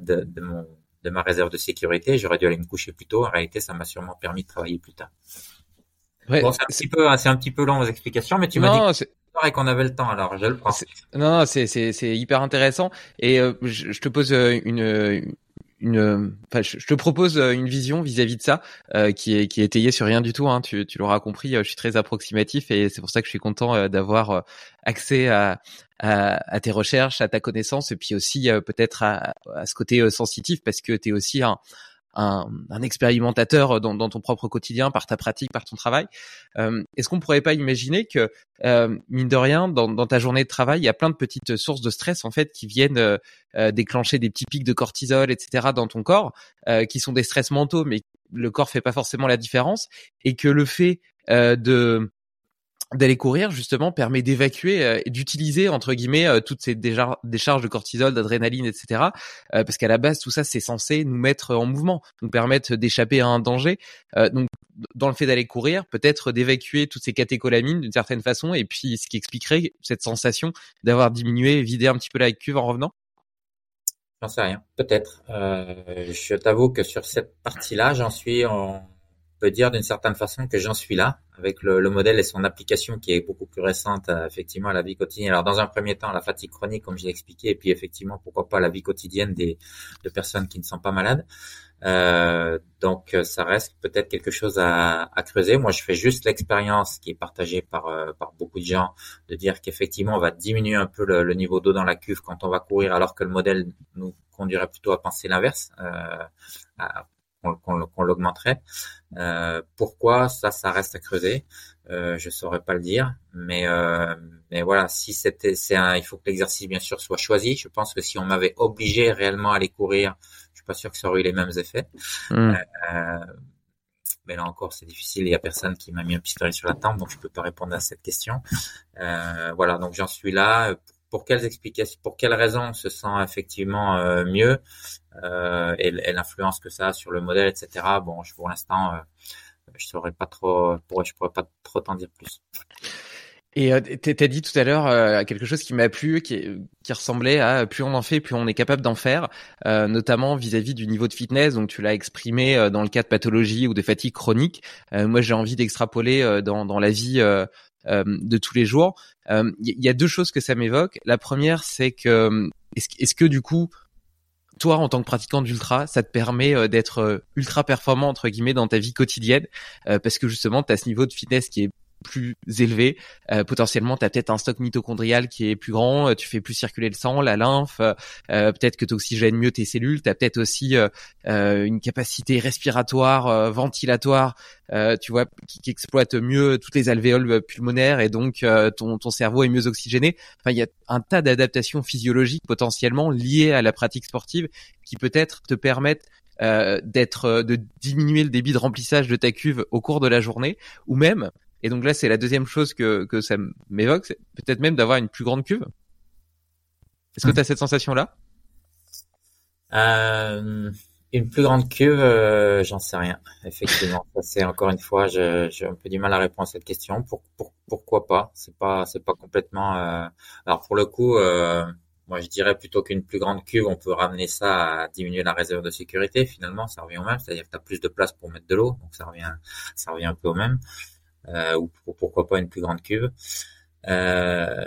de, de mon de ma réserve de sécurité. J'aurais dû aller me coucher plus tôt. En réalité, ça m'a sûrement permis de travailler plus tard. Ouais, bon, c'est un petit peu, c'est un petit peu long vos explications, mais tu m'as dit et qu'on avait le temps, alors je le prends. Non, c'est c'est c'est hyper intéressant et euh, je, te pose euh, une une enfin, je te propose euh, une vision vis-à-vis de ça qui est qui est étayée sur rien du tout. Hein. Tu tu l'auras compris, je suis très approximatif et c'est pour ça que je suis content d'avoir accès à, à, à tes recherches, à ta connaissance et puis aussi peut-être à, à ce côté sensitif parce que tu es aussi un un, un expérimentateur dans, dans, ton propre quotidien, par ta pratique, par ton travail. Euh, Est-ce qu'on pourrait pas imaginer que, euh, mine de rien, dans, dans, ta journée de travail, il y a plein de petites sources de stress en fait qui viennent euh, euh déclencher des petits pics de cortisol, etc. dans ton corps, euh, qui sont des stress mentaux, mais le corps fait pas forcément la différence, et que le fait euh, de d'aller courir justement permet d'évacuer euh, d'utiliser entre guillemets euh, toutes ces décharges de cortisol, d'adrénaline, etc. Euh, parce qu'à la base tout ça c'est censé nous mettre en mouvement, nous permettre d'échapper à un danger. donc dans le fait d'aller courir, peut-être d'évacuer toutes ces catécholamines d'une certaine façon et puis ce qui expliquerait cette sensation d'avoir diminué, vidé un petit peu la cuve en revenant. J'en sais rien, peut-être. je t'avoue que sur cette partie-là, j'en suis en dire d'une certaine façon que j'en suis là avec le, le, modèle et son application qui est beaucoup plus récente euh, effectivement à la vie quotidienne. Alors dans un premier temps la fatigue chronique comme j'ai expliqué et puis effectivement pourquoi pas la vie quotidienne des de personnes qui ne sont pas malades. Euh, donc euh, ça reste peut-être quelque chose à, creuser. Moi je fais juste l'expérience qui est partagée par beaucoup de gens de dire qu'effectivement on va diminuer un peu le, niveau d'eau dans la cuve quand on va courir alors que le modèle nous conduirait plutôt à penser l'inverse. Qu'on l'augmenterait. Euh, pourquoi ça, ça reste à creuser? Euh, je saurais pas le dire, mais euh, mais voilà, si c'était, c'est un, il faut que l'exercice bien sûr soit choisi. Je pense que si on m'avait obligé réellement à aller courir, je suis pas sûr que ça aurait eu les mêmes effets. Hmm. Euh, mais là encore, c'est difficile. Il y a personne qui m'a mis un pistolet sur la tempe, donc je peux pas répondre à cette question. Voilà, donc j'en suis là pour quelles explications, pour quelles raisons on se sent effectivement euh, mieux euh, et, l'influence que ça a sur le modèle, etc. Bon, je, pour l'instant, euh, je saurais pas trop, pour, je pourrais pas trop t'en dire plus. Et euh, t'as dit tout à l'heure euh, quelque chose qui m'a plu, qui, qui ressemblait à plus on en fait, plus on est capable d'en faire, euh, notamment vis-à-vis du niveau de fitness. Donc tu l'as exprimé euh, dans le cas de pathologie ou de fatigue chronique. moi j'ai envie d'extrapoler dans, dans la vie de tous les jours. Il y, a deux choses que ça m'évoque. La première c'est que est-ce est que du coup toi, en tant que pratiquant d'ultra, ça te permet d'être ultra performant entre guillemets dans ta vie quotidienne, parce que justement, tu as ce niveau de fitness qui est plus élevé. Euh, potentiellement, tu as peut-être un stock mitochondrial qui est plus grand, euh, tu fais plus circuler le sang, la lymphe, euh, peut-être que tu oxygènes mieux tes cellules, tu as peut-être aussi une capacité respiratoire, ventilatoire, tu vois, qui, qui, exploite mieux toutes les alvéoles pulmonaires et donc ton, ton cerveau est mieux oxygéné. Enfin, il y a un tas d'adaptations physiologiques potentiellement liées à la pratique sportive qui peut-être te permettent d'être de diminuer le débit de remplissage de ta cuve au cours de la journée ou même et donc là, c'est la deuxième chose que, que ça m'évoque, c'est peut-être même d'avoir une plus grande cuve. Est-ce que tu as cette sensation-là? Euh, Une plus grande cuve, euh, j'en sais rien. Effectivement, c'est encore une fois, j'ai un peu du mal à répondre à cette question. Pour, pour, pourquoi pas? C'est pas, c'est pas complètement. Euh... Alors pour le coup, euh, moi je dirais plutôt qu'une plus grande cuve, on peut ramener ça à diminuer la réserve de sécurité. Finalement, ça revient au même, c'est-à-dire que tu as plus de place pour mettre de l'eau, donc ça revient, ça revient un peu au même euh, ou pourquoi pas une plus grande cuve. Euh,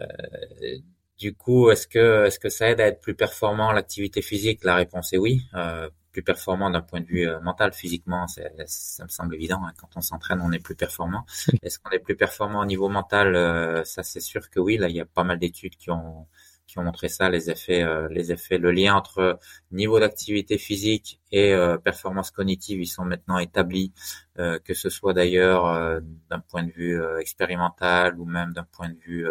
du coup, est-ce que est-ce que ça aide à être plus performant l'activité physique? La réponse est oui. Euh, plus performant d'un point de vue mental, physiquement, ça me semble évident. Hein. Quand on s'entraîne, on est plus performant. Est-ce qu'on est plus performant au niveau mental? Euh, Ça, c'est sûr que oui. Là, il y a pas mal d'études qui ont ont montré ça, les effets, euh, les effets, le lien entre niveau d'activité physique et euh, performance cognitive, ils sont maintenant établis, euh, que ce soit d'ailleurs d'un point de vue expérimental ou même d'un point de vue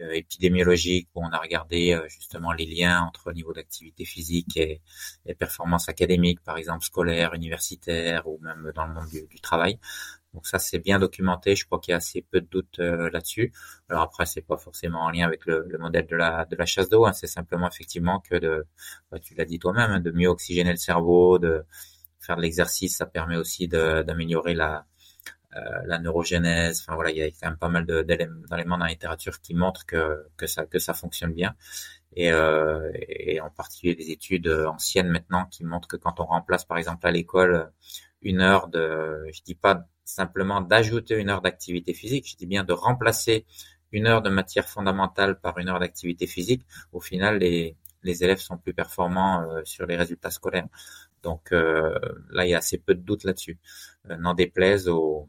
épidémiologique, où on a regardé justement les liens entre niveau d'activité physique et, et performance académique, par exemple scolaire, universitaire ou même dans le monde du travail. Donc ça, c'est bien documenté. Je crois qu'il y a assez peu de doutes euh, là-dessus. Alors après, c'est pas forcément en lien avec le, modèle de la, de la chasse d'eau. Hein. C'est simplement effectivement que de, bah, tu l'as dit toi-même, hein, de mieux oxygéner le cerveau, de faire de l'exercice. Ça permet aussi d'améliorer la, euh, la neurogénèse. Enfin voilà, il y a quand même pas mal d'éléments dans la littérature qui montrent que, que ça que ça fonctionne bien. Et, euh, et en particulier des études anciennes maintenant qui montrent que quand on remplace par exemple à l'école une heure de, je dis pas simplement d'ajouter une heure d'activité physique, je dis bien de remplacer une heure de matière fondamentale par une heure d'activité physique, au final, les, élèves sont plus performants euh, sur les résultats scolaires. Donc euh, là, il y a assez peu de doutes là-dessus. Euh, N'en déplaise aux,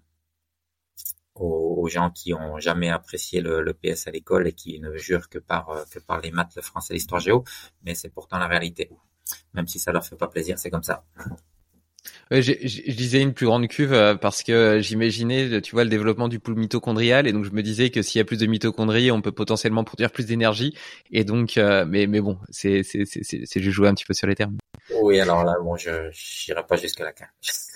gens qui ont jamais apprécié le, PS à l'école et qui ne jurent que par que par les maths, le français, l'histoire géo, mais c'est pourtant la réalité. Même si ça leur fait pas plaisir, c'est comme ça. Ouais, je, disais une plus grande cuve euh, parce que j'imaginais, tu vois, le développement du pool mitochondrial et donc je me disais que s'il y a plus de mitochondries, on peut potentiellement produire plus d'énergie et donc, euh, mais mais bon, c'est c'est c'est c'est juste jouer un petit peu sur les termes. Oui, alors là, bon, je n'irai pas jusque là.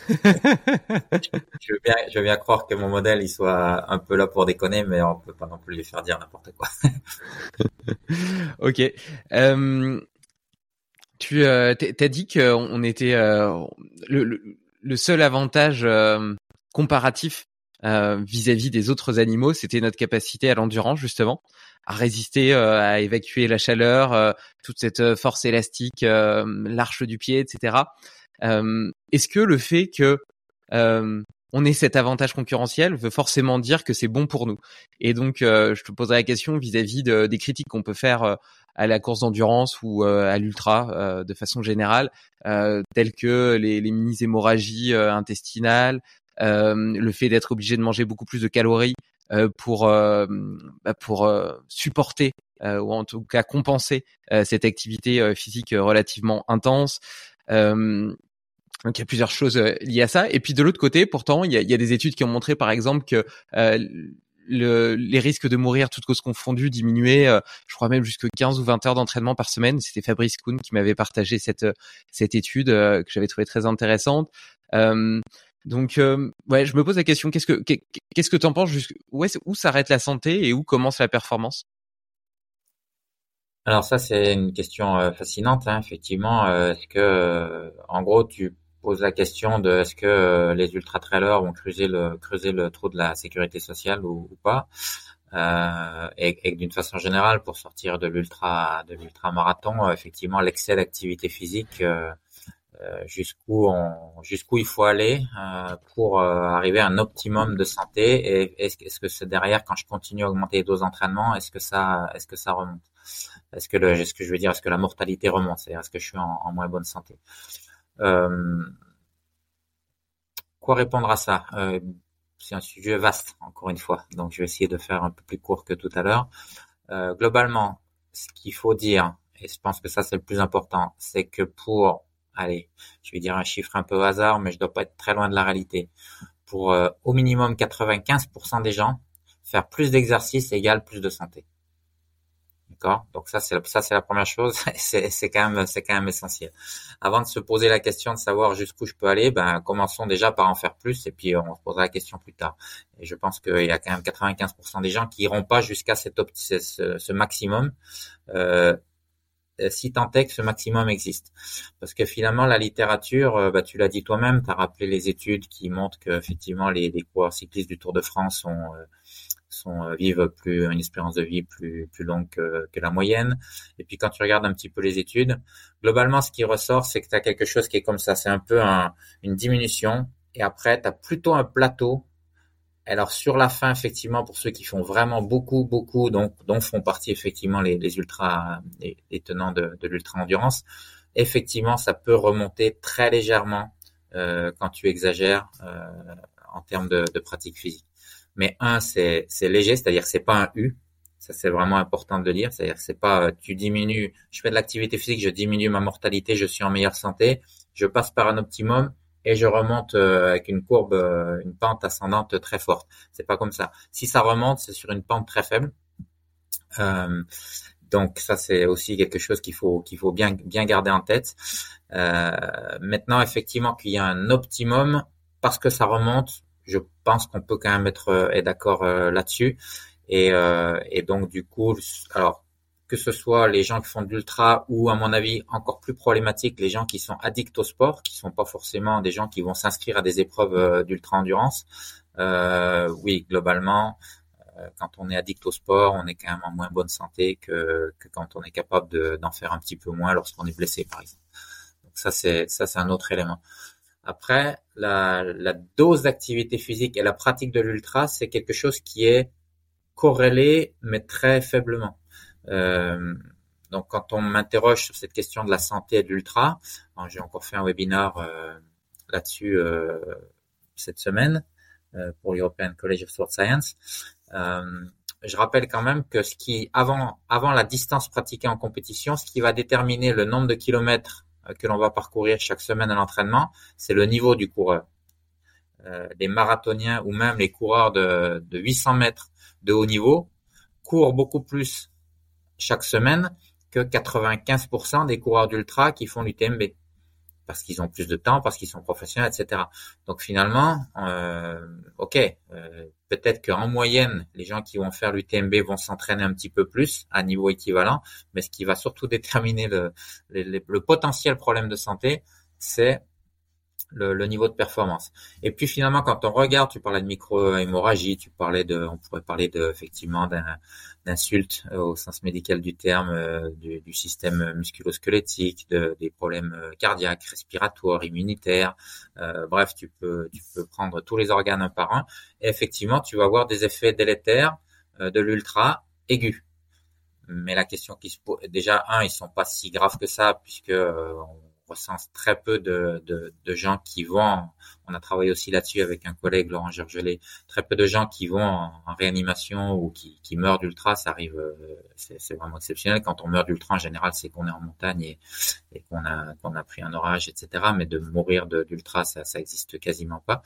je veux bien, je veux bien croire que mon modèle il soit un peu là pour déconner, mais on peut pas non plus lui faire dire n'importe quoi. ok. Euh, tu euh, t'as dit qu'on était euh, le, le, seul avantage euh, comparatif euh, vis-à-vis des autres animaux, c'était notre capacité à l'endurance justement, à résister, à évacuer la chaleur, toute cette force élastique, l'arche du pied, etc. Est-ce que le fait que on ait cet avantage concurrentiel veut forcément dire que c'est bon pour nous? Et donc, je te poserai la question vis-à-vis de, des critiques qu'on peut faire à la course d'endurance ou euh, à l'ultra euh, de façon générale, euh, telles que les, les mini-hémorragies intestinales, le fait d'être obligé de manger beaucoup plus de calories pour bah, pour supporter ou en tout cas compenser cette activité physique relativement intense. donc il y a plusieurs choses liées à ça. Et puis de l'autre côté, pourtant, il y a, il y a, des études qui ont montré, par exemple, que le, les risques de mourir toutes causes confondues diminuaient, euh, je crois même jusque 15 ou 20 heures d'entraînement par semaine. C'était Fabrice Kuhn qui m'avait partagé cette cette étude euh, que j'avais trouvée très intéressante. Euh, donc ouais, je me pose la question qu'est-ce que qu'est-ce que t'en penses où, où s'arrête la santé et où commence la performance? Alors ça c'est une question fascinante hein, effectivement. Est-ce que en gros tu pose la question de est-ce que euh, les ultra trailers vont creuser le creuser le trou de la sécurité sociale ou, pas. Euh, et, d'une façon générale, pour sortir de l'ultra de l'ultra marathon, effectivement, l'excès d'activité physique euh, jusqu'où on, jusqu'où il faut aller euh, pour euh, arriver à un optimum de santé. Et est-ce, que c'est derrière quand je continue à augmenter les doses d'entraînement est-ce que ça est-ce que ça remonte? Est-ce que le ce que je veux dire est-ce que la mortalité remonte? C'est est-ce que je suis en, moins bonne santé? euh, quoi répondre à ça? Euh, c'est un sujet vaste encore une fois donc je vais essayer de faire un peu plus court que tout à l'heure euh, globalement ce qu'il faut dire et je pense que ça c'est le plus important c'est que pour allez, je vais dire un chiffre un peu au hasard, mais je dois pas être très loin de la réalité. Pour euh, au minimum 95% des gens, faire plus d'exercice égale plus de santé. Donc ça c'est ça c'est la première chose, c'est c'est quand même c'est quand même essentiel. Avant de se poser la question de savoir jusqu'où je peux aller, ben commençons déjà par en faire plus et puis on se posera la question plus tard. Et je pense qu'il y a quand même 95% des gens qui iront pas jusqu'à cette ce, ce, maximum. Euh, euh, si tant est que ce maximum existe. Parce que finalement, la littérature, euh, bah, tu l'as dit toi-même, tu as rappelé les études qui montrent que effectivement les, les coureurs cyclistes du Tour de France sont, euh, sont vivent plus une espérance de vie plus plus longue que, que, la moyenne. Et puis quand tu regardes un petit peu les études, globalement, ce qui ressort, c'est que tu as quelque chose qui est comme ça. C'est un peu un, une diminution. Et après, tu as plutôt un plateau alors sur la fin, effectivement, pour ceux qui font vraiment beaucoup, beaucoup, donc dont font partie effectivement les, les ultras, les, tenants de, de l'ultra endurance, effectivement, ça peut remonter très légèrement euh, quand tu exagères euh, en termes de, de, pratique physique. Mais un, c'est léger, c'est-à-dire c'est pas un U. Ça c'est vraiment important de le dire, c'est-à-dire c'est pas euh, tu diminues, je fais de l'activité physique, je diminue ma mortalité, je suis en meilleure santé, je passe par un optimum et je remonte euh, avec une courbe, euh, une pente ascendante très forte. C'est pas comme ça. Si ça remonte, c'est sur une pente très faible. Donc ça c'est aussi quelque chose qu'il faut qu'il faut bien bien garder en tête. Maintenant effectivement qu'il y a un optimum parce que ça remonte, je pense qu'on peut quand même être, être d'accord là-dessus. Et, et donc du coup, alors que ce soit les gens qui font de l'ultra ou, à mon avis, encore plus problématique, les gens qui sont addicts au sport, qui sont pas forcément des gens qui vont s'inscrire à des épreuves euh, d'ultra endurance. Euh, oui, globalement, euh, quand on est addict au sport, on est quand même en moins bonne santé que, que quand on est capable d'en faire un petit peu moins lorsqu'on est blessé, par exemple. Donc ça, c'est un autre élément. Après, la, la dose d'activité physique et la pratique de l'ultra, c'est quelque chose qui est corrélé, mais très faiblement. Euh, donc, quand on m'interroge sur cette question de la santé et de l'ultra, j'ai encore fait un webinaire euh, là-dessus euh, cette semaine pour l'European College of Sport Science. je rappelle quand même que ce qui, avant, avant la distance pratiquée en compétition, ce qui va déterminer le nombre de kilomètres que l'on va parcourir chaque semaine à l'entraînement, c'est le niveau du coureur. Euh, les marathoniens ou même les coureurs de, de 800 mètres de haut niveau courent beaucoup plus chaque semaine que 95% des coureurs d'ultra qui font l'UTMB parce qu'ils ont plus de temps, parce qu'ils sont professionnels, etc. Donc finalement, euh, ok, euh, peut-être qu'en moyenne, les gens qui vont faire l'UTMB vont s'entraîner un petit peu plus à niveau équivalent, mais ce qui va surtout déterminer le, le potentiel problème de santé, c'est le, niveau de performance. Et puis finalement, quand on regarde, tu parlais de micro-hémorragie, tu parlais de, on pourrait parler de effectivement d'insultes euh, au sens médical du terme, euh, du, du, système musculo-squelettique, de, des problèmes euh, cardiaques, respiratoires, immunitaires. Euh, bref, tu peux, tu peux prendre tous les organes un par un. Et effectivement, tu vas avoir des effets délétères de l'ultra aigus. Mais la question qui se pose, déjà un, ils sont pas si graves que ça puisque recense très peu de, de, de, gens qui vont, on a travaillé aussi là-dessus avec un collègue, Laurent Gergelet, très peu de gens qui vont en, réanimation ou qui, meurent d'ultra, ça arrive, euh, c'est vraiment exceptionnel. Quand on meurt d'ultra, en général, c'est qu'on est en montagne et, qu'on a, pris un orage, etc. Mais de mourir d'ultra, ça, ça existe quasiment pas,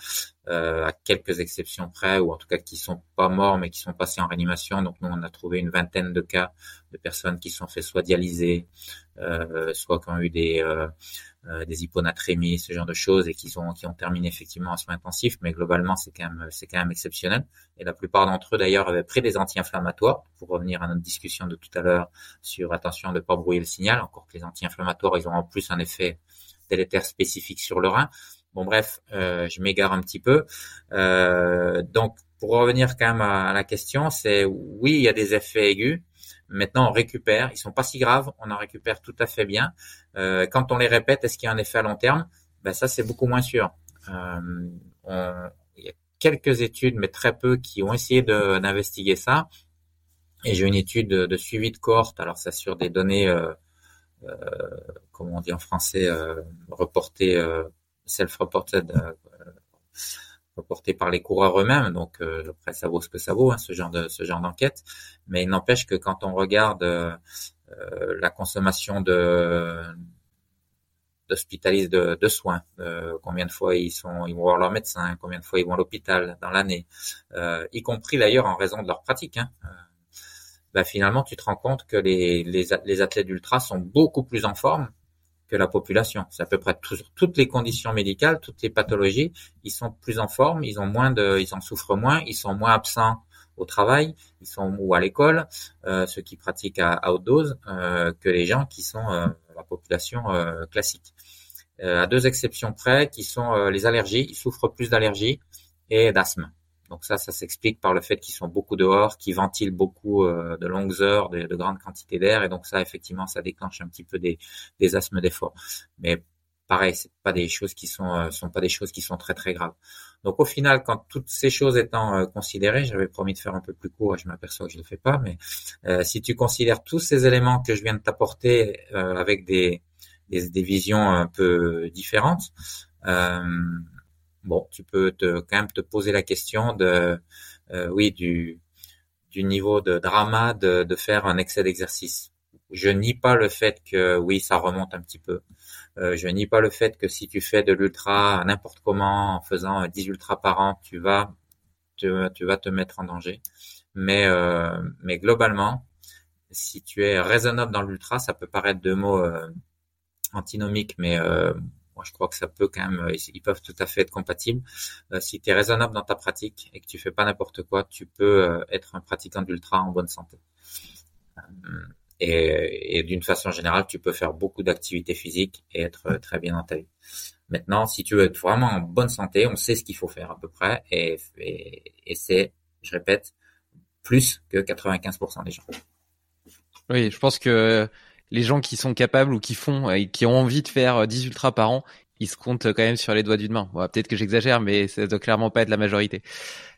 euh, à quelques exceptions près, ou en tout cas qui sont pas morts, mais qui sont passés en réanimation. Donc nous, on a trouvé une vingtaine de cas de personnes qui sont fait soit dialysées, euh, soit qui ont eu des euh, des hyponatrémies, ce genre de choses, et qui ont qui ont terminé effectivement en soins intensifs. Mais globalement, c'est quand même c'est quand même exceptionnel. Et la plupart d'entre eux d'ailleurs avaient pris des anti-inflammatoires. Pour revenir à notre discussion de tout à l'heure sur attention de ne pas brouiller le signal. Encore que les anti-inflammatoires, ils ont en plus un effet délétère spécifique sur le rein. Bon bref, je m'égare un petit peu. donc pour revenir quand même à, la question, c'est oui, il y a des effets aigus. Maintenant, on récupère. Ils sont pas si graves. On en récupère tout à fait bien. quand on les répète, est-ce qu'il y a un effet à long terme? Ben ça, c'est beaucoup moins sûr. On, il y a quelques études, mais très peu, qui ont essayé d'investiguer ça. Et j'ai une étude de, suivi de cohorte. Alors, ça sur des données, euh, euh, comment on dit en français, euh, reportées, euh, self-reported, euh, reportées par les coureurs eux-mêmes. Donc, après, ça vaut ce que ça vaut, hein, ce genre de ce genre d'enquête. Mais il n'empêche que quand on regarde la consommation de d'hospitalistes de, de, soins, euh, combien de fois ils sont, ils vont voir leur médecin, combien de fois ils vont à l'hôpital dans l'année, euh, y compris d'ailleurs en raison de leur pratique. Hein. Euh, bah, finalement, tu te rends compte que les, les, les athlètes d'ultra sont beaucoup plus en forme que la population. C'est à peu près toutes les conditions médicales, toutes les pathologies, ils sont plus en forme, ils ont moins ils en souffrent moins, ils sont moins absents au travail, ils sont ou à l'école, euh, ceux qui pratiquent à, haute dose, euh, que les gens qui sont euh, la population euh, classique. À deux exceptions près, qui sont les allergies. Ils souffrent plus d'allergies et d'asthme. Donc ça, ça s'explique par le fait qu'ils sont beaucoup dehors, qu'ils ventilent beaucoup de longues heures, de, de grandes quantités d'air, et donc ça, effectivement, ça déclenche un petit peu des, des asthmes d'effort. Mais pareil, c'est pas des choses qui sont, sont pas des choses qui sont très très graves. Donc au final, quand toutes ces choses étant considérées, j'avais promis de faire un peu plus court et je m'aperçois que je ne le fais pas, mais si tu considères tous ces éléments que je viens de t'apporter avec des, des, des, visions un peu différentes, euh, bon, tu peux te, quand même te poser la question de, euh, oui, du, du niveau de drama de, de faire un excès d'exercice. Je nie pas le fait que oui, ça remonte un petit peu. Euh, je nie pas le fait que si tu fais de l'ultra n'importe comment en faisant 10 ultras par an, tu vas tu, tu vas te mettre en danger. Mais euh, mais globalement, si tu es raisonnable dans l'ultra, ça peut paraître deux mots euh, antinomique, mais euh, moi je crois que ça peut quand même, euh, ils peuvent tout à fait être compatibles. Euh, si tu es raisonnable dans ta pratique et que tu fais pas n'importe quoi, tu peux être un pratiquant d'ultra en bonne santé. Et, d'une façon générale, tu peux faire beaucoup d'activités physiques et être très bien dans ta vie. Maintenant, si tu veux être vraiment en bonne santé, on sait ce qu'il faut faire à peu près, et c'est, je répète, plus que 95% des gens. Oui, je pense que les gens qui sont capables ou qui font et qui ont envie de faire 10 ultras par an, ils se comptent quand même sur les doigts d'une main. Bon, peut-être que j'exagère, mais ça doit clairement pas être la majorité.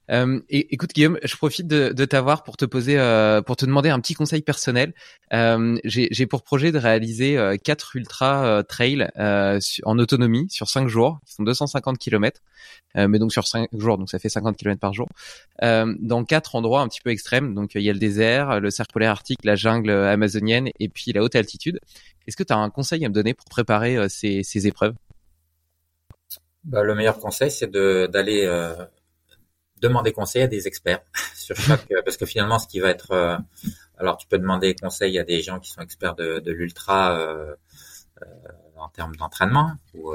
Euh, écoute Guillaume, je profite de, de t'avoir pour te poser, euh, pour te demander un petit conseil personnel. Euh, J'ai pour projet de réaliser euh, quatre ultra euh, trails euh, en autonomie sur cinq jours, qui sont 250 km, mais donc sur cinq jours, donc ça fait 50 km par jour, dans quatre endroits un petit peu extrêmes. Donc il y a le désert, le cercle polaire arctique, la jungle amazonienne et puis la haute altitude. Est-ce que tu as un conseil à me donner pour préparer ces, ces épreuves? Bah, le meilleur conseil, c'est d'aller demander conseil à des experts sur chaque, euh, parce que finalement, ce qui va être, euh, alors tu peux demander conseil à des gens qui sont experts de, l'ultra euh en termes d'entraînement, ou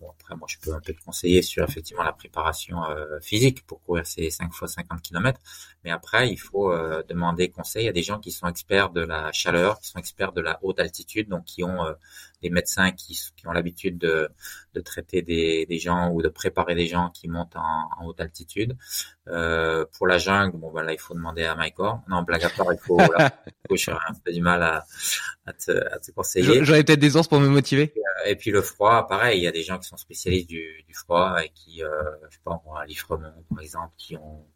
bon après moi je peux un peu te conseiller sur effectivement la préparation physique pour courir ces 5 fois 50 km, mais après il faut demander conseil à des gens qui sont experts de la chaleur, qui sont experts de la haute altitude, donc qui ont des médecins qui, qui ont l'habitude de, de, traiter des, des, gens ou de préparer des gens qui montent en, en haute altitude. Euh, pour la jungle, bon, voilà, il faut demander à Mycor. Non, blague à part, il faut, voilà, j'ai un peu du mal à, à, te, à te conseiller. J'aurais peut-être des ans pour me motiver. Et, puis le froid, pareil, il y a des gens qui sont spécialistes du, du froid et qui, euh, je sais pas, à Liffremont, par exemple, qui ont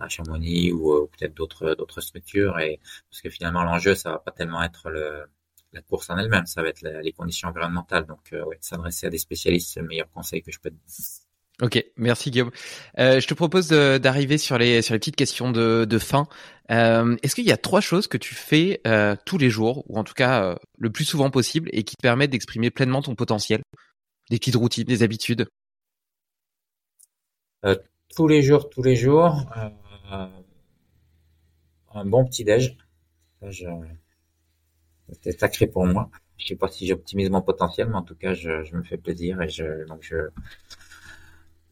à Chamonix ou, euh, peut-être d'autres d'autres structures. Et parce que finalement, l'enjeu, ça va pas tellement être le la course en elle-même, ça va être les conditions environnementales. Donc, euh, ouais, s'adresser à des spécialistes, c'est le meilleur conseil que je peux te donner. Ok, merci Guillaume. Euh, je te propose d'arriver sur les sur les petites questions de, de fin. Euh, Est-ce qu'il y a trois choses que tu fais euh, tous les jours, ou en tout cas euh, le plus souvent possible, et qui te permettent d'exprimer pleinement ton potentiel? Des petites routines, des habitudes? Euh, Tous les jours, tous les jours, un bon petit déj. Je, c'était sacré pour moi. Je sais pas si j'optimise mon potentiel, mais en tout cas, je, je, me fais plaisir et je, donc je,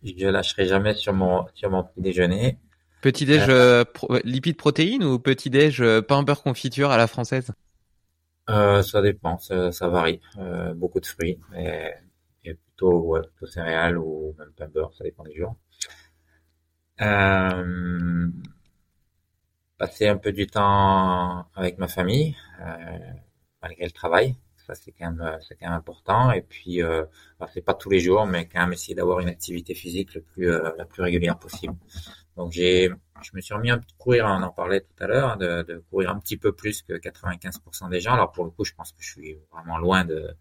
je lâcherai jamais sur mon, sur mon petit déjeuner. Petit déj euh, pro, lipides protéines ou petit déj euh, pain beurre confiture à la française? Euh, Ça dépend, ça, ça varie. Euh, beaucoup de fruits et, et plutôt, ouais, plutôt céréales ou même pain beurre, ça dépend des jours. Euh, passer un peu du temps avec ma famille, euh, malgré le travail. Ça, c'est quand même, c'est quand même important. Et puis, euh, c'est pas tous les jours, mais quand même essayer d'avoir une activité physique le plus, euh, la plus régulière possible. Donc, j'ai, je me suis remis à courir, on en parlait tout à l'heure, de, de, courir un petit peu plus que 95% des gens. Alors, pour le coup, je pense que je suis vraiment loin de,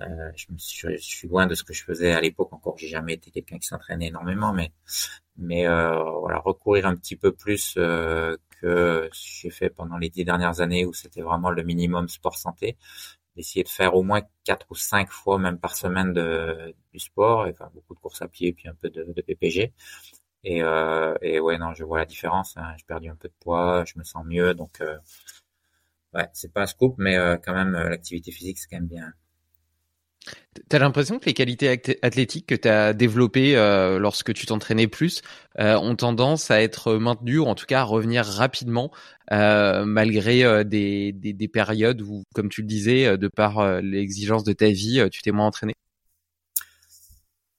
euh, je, me suis, je suis loin de ce que je faisais à l'époque. Encore, j'ai jamais été quelqu'un qui s'entraînait énormément, mais, mais euh, voilà, recourir un petit peu plus euh, que j'ai fait pendant les dix dernières années où c'était vraiment le minimum sport santé. D'essayer de faire au moins quatre ou cinq fois même par semaine de, du sport, et enfin beaucoup de courses à pied et puis un peu de, de PPG. Et, euh, et ouais, non, je vois la différence. Hein. J'ai perdu un peu de poids, je me sens mieux, donc euh, ouais, c'est pas un scoop, mais euh, quand même l'activité physique c'est quand même bien. T'as l'impression que les qualités athlétiques que tu as développées euh, lorsque tu t'entraînais plus euh, ont tendance à être maintenues ou en tout cas à revenir rapidement euh, malgré euh, des, des, des, périodes où, comme tu le disais, euh, de par l'exigence de ta vie, tu t'es moins entraîné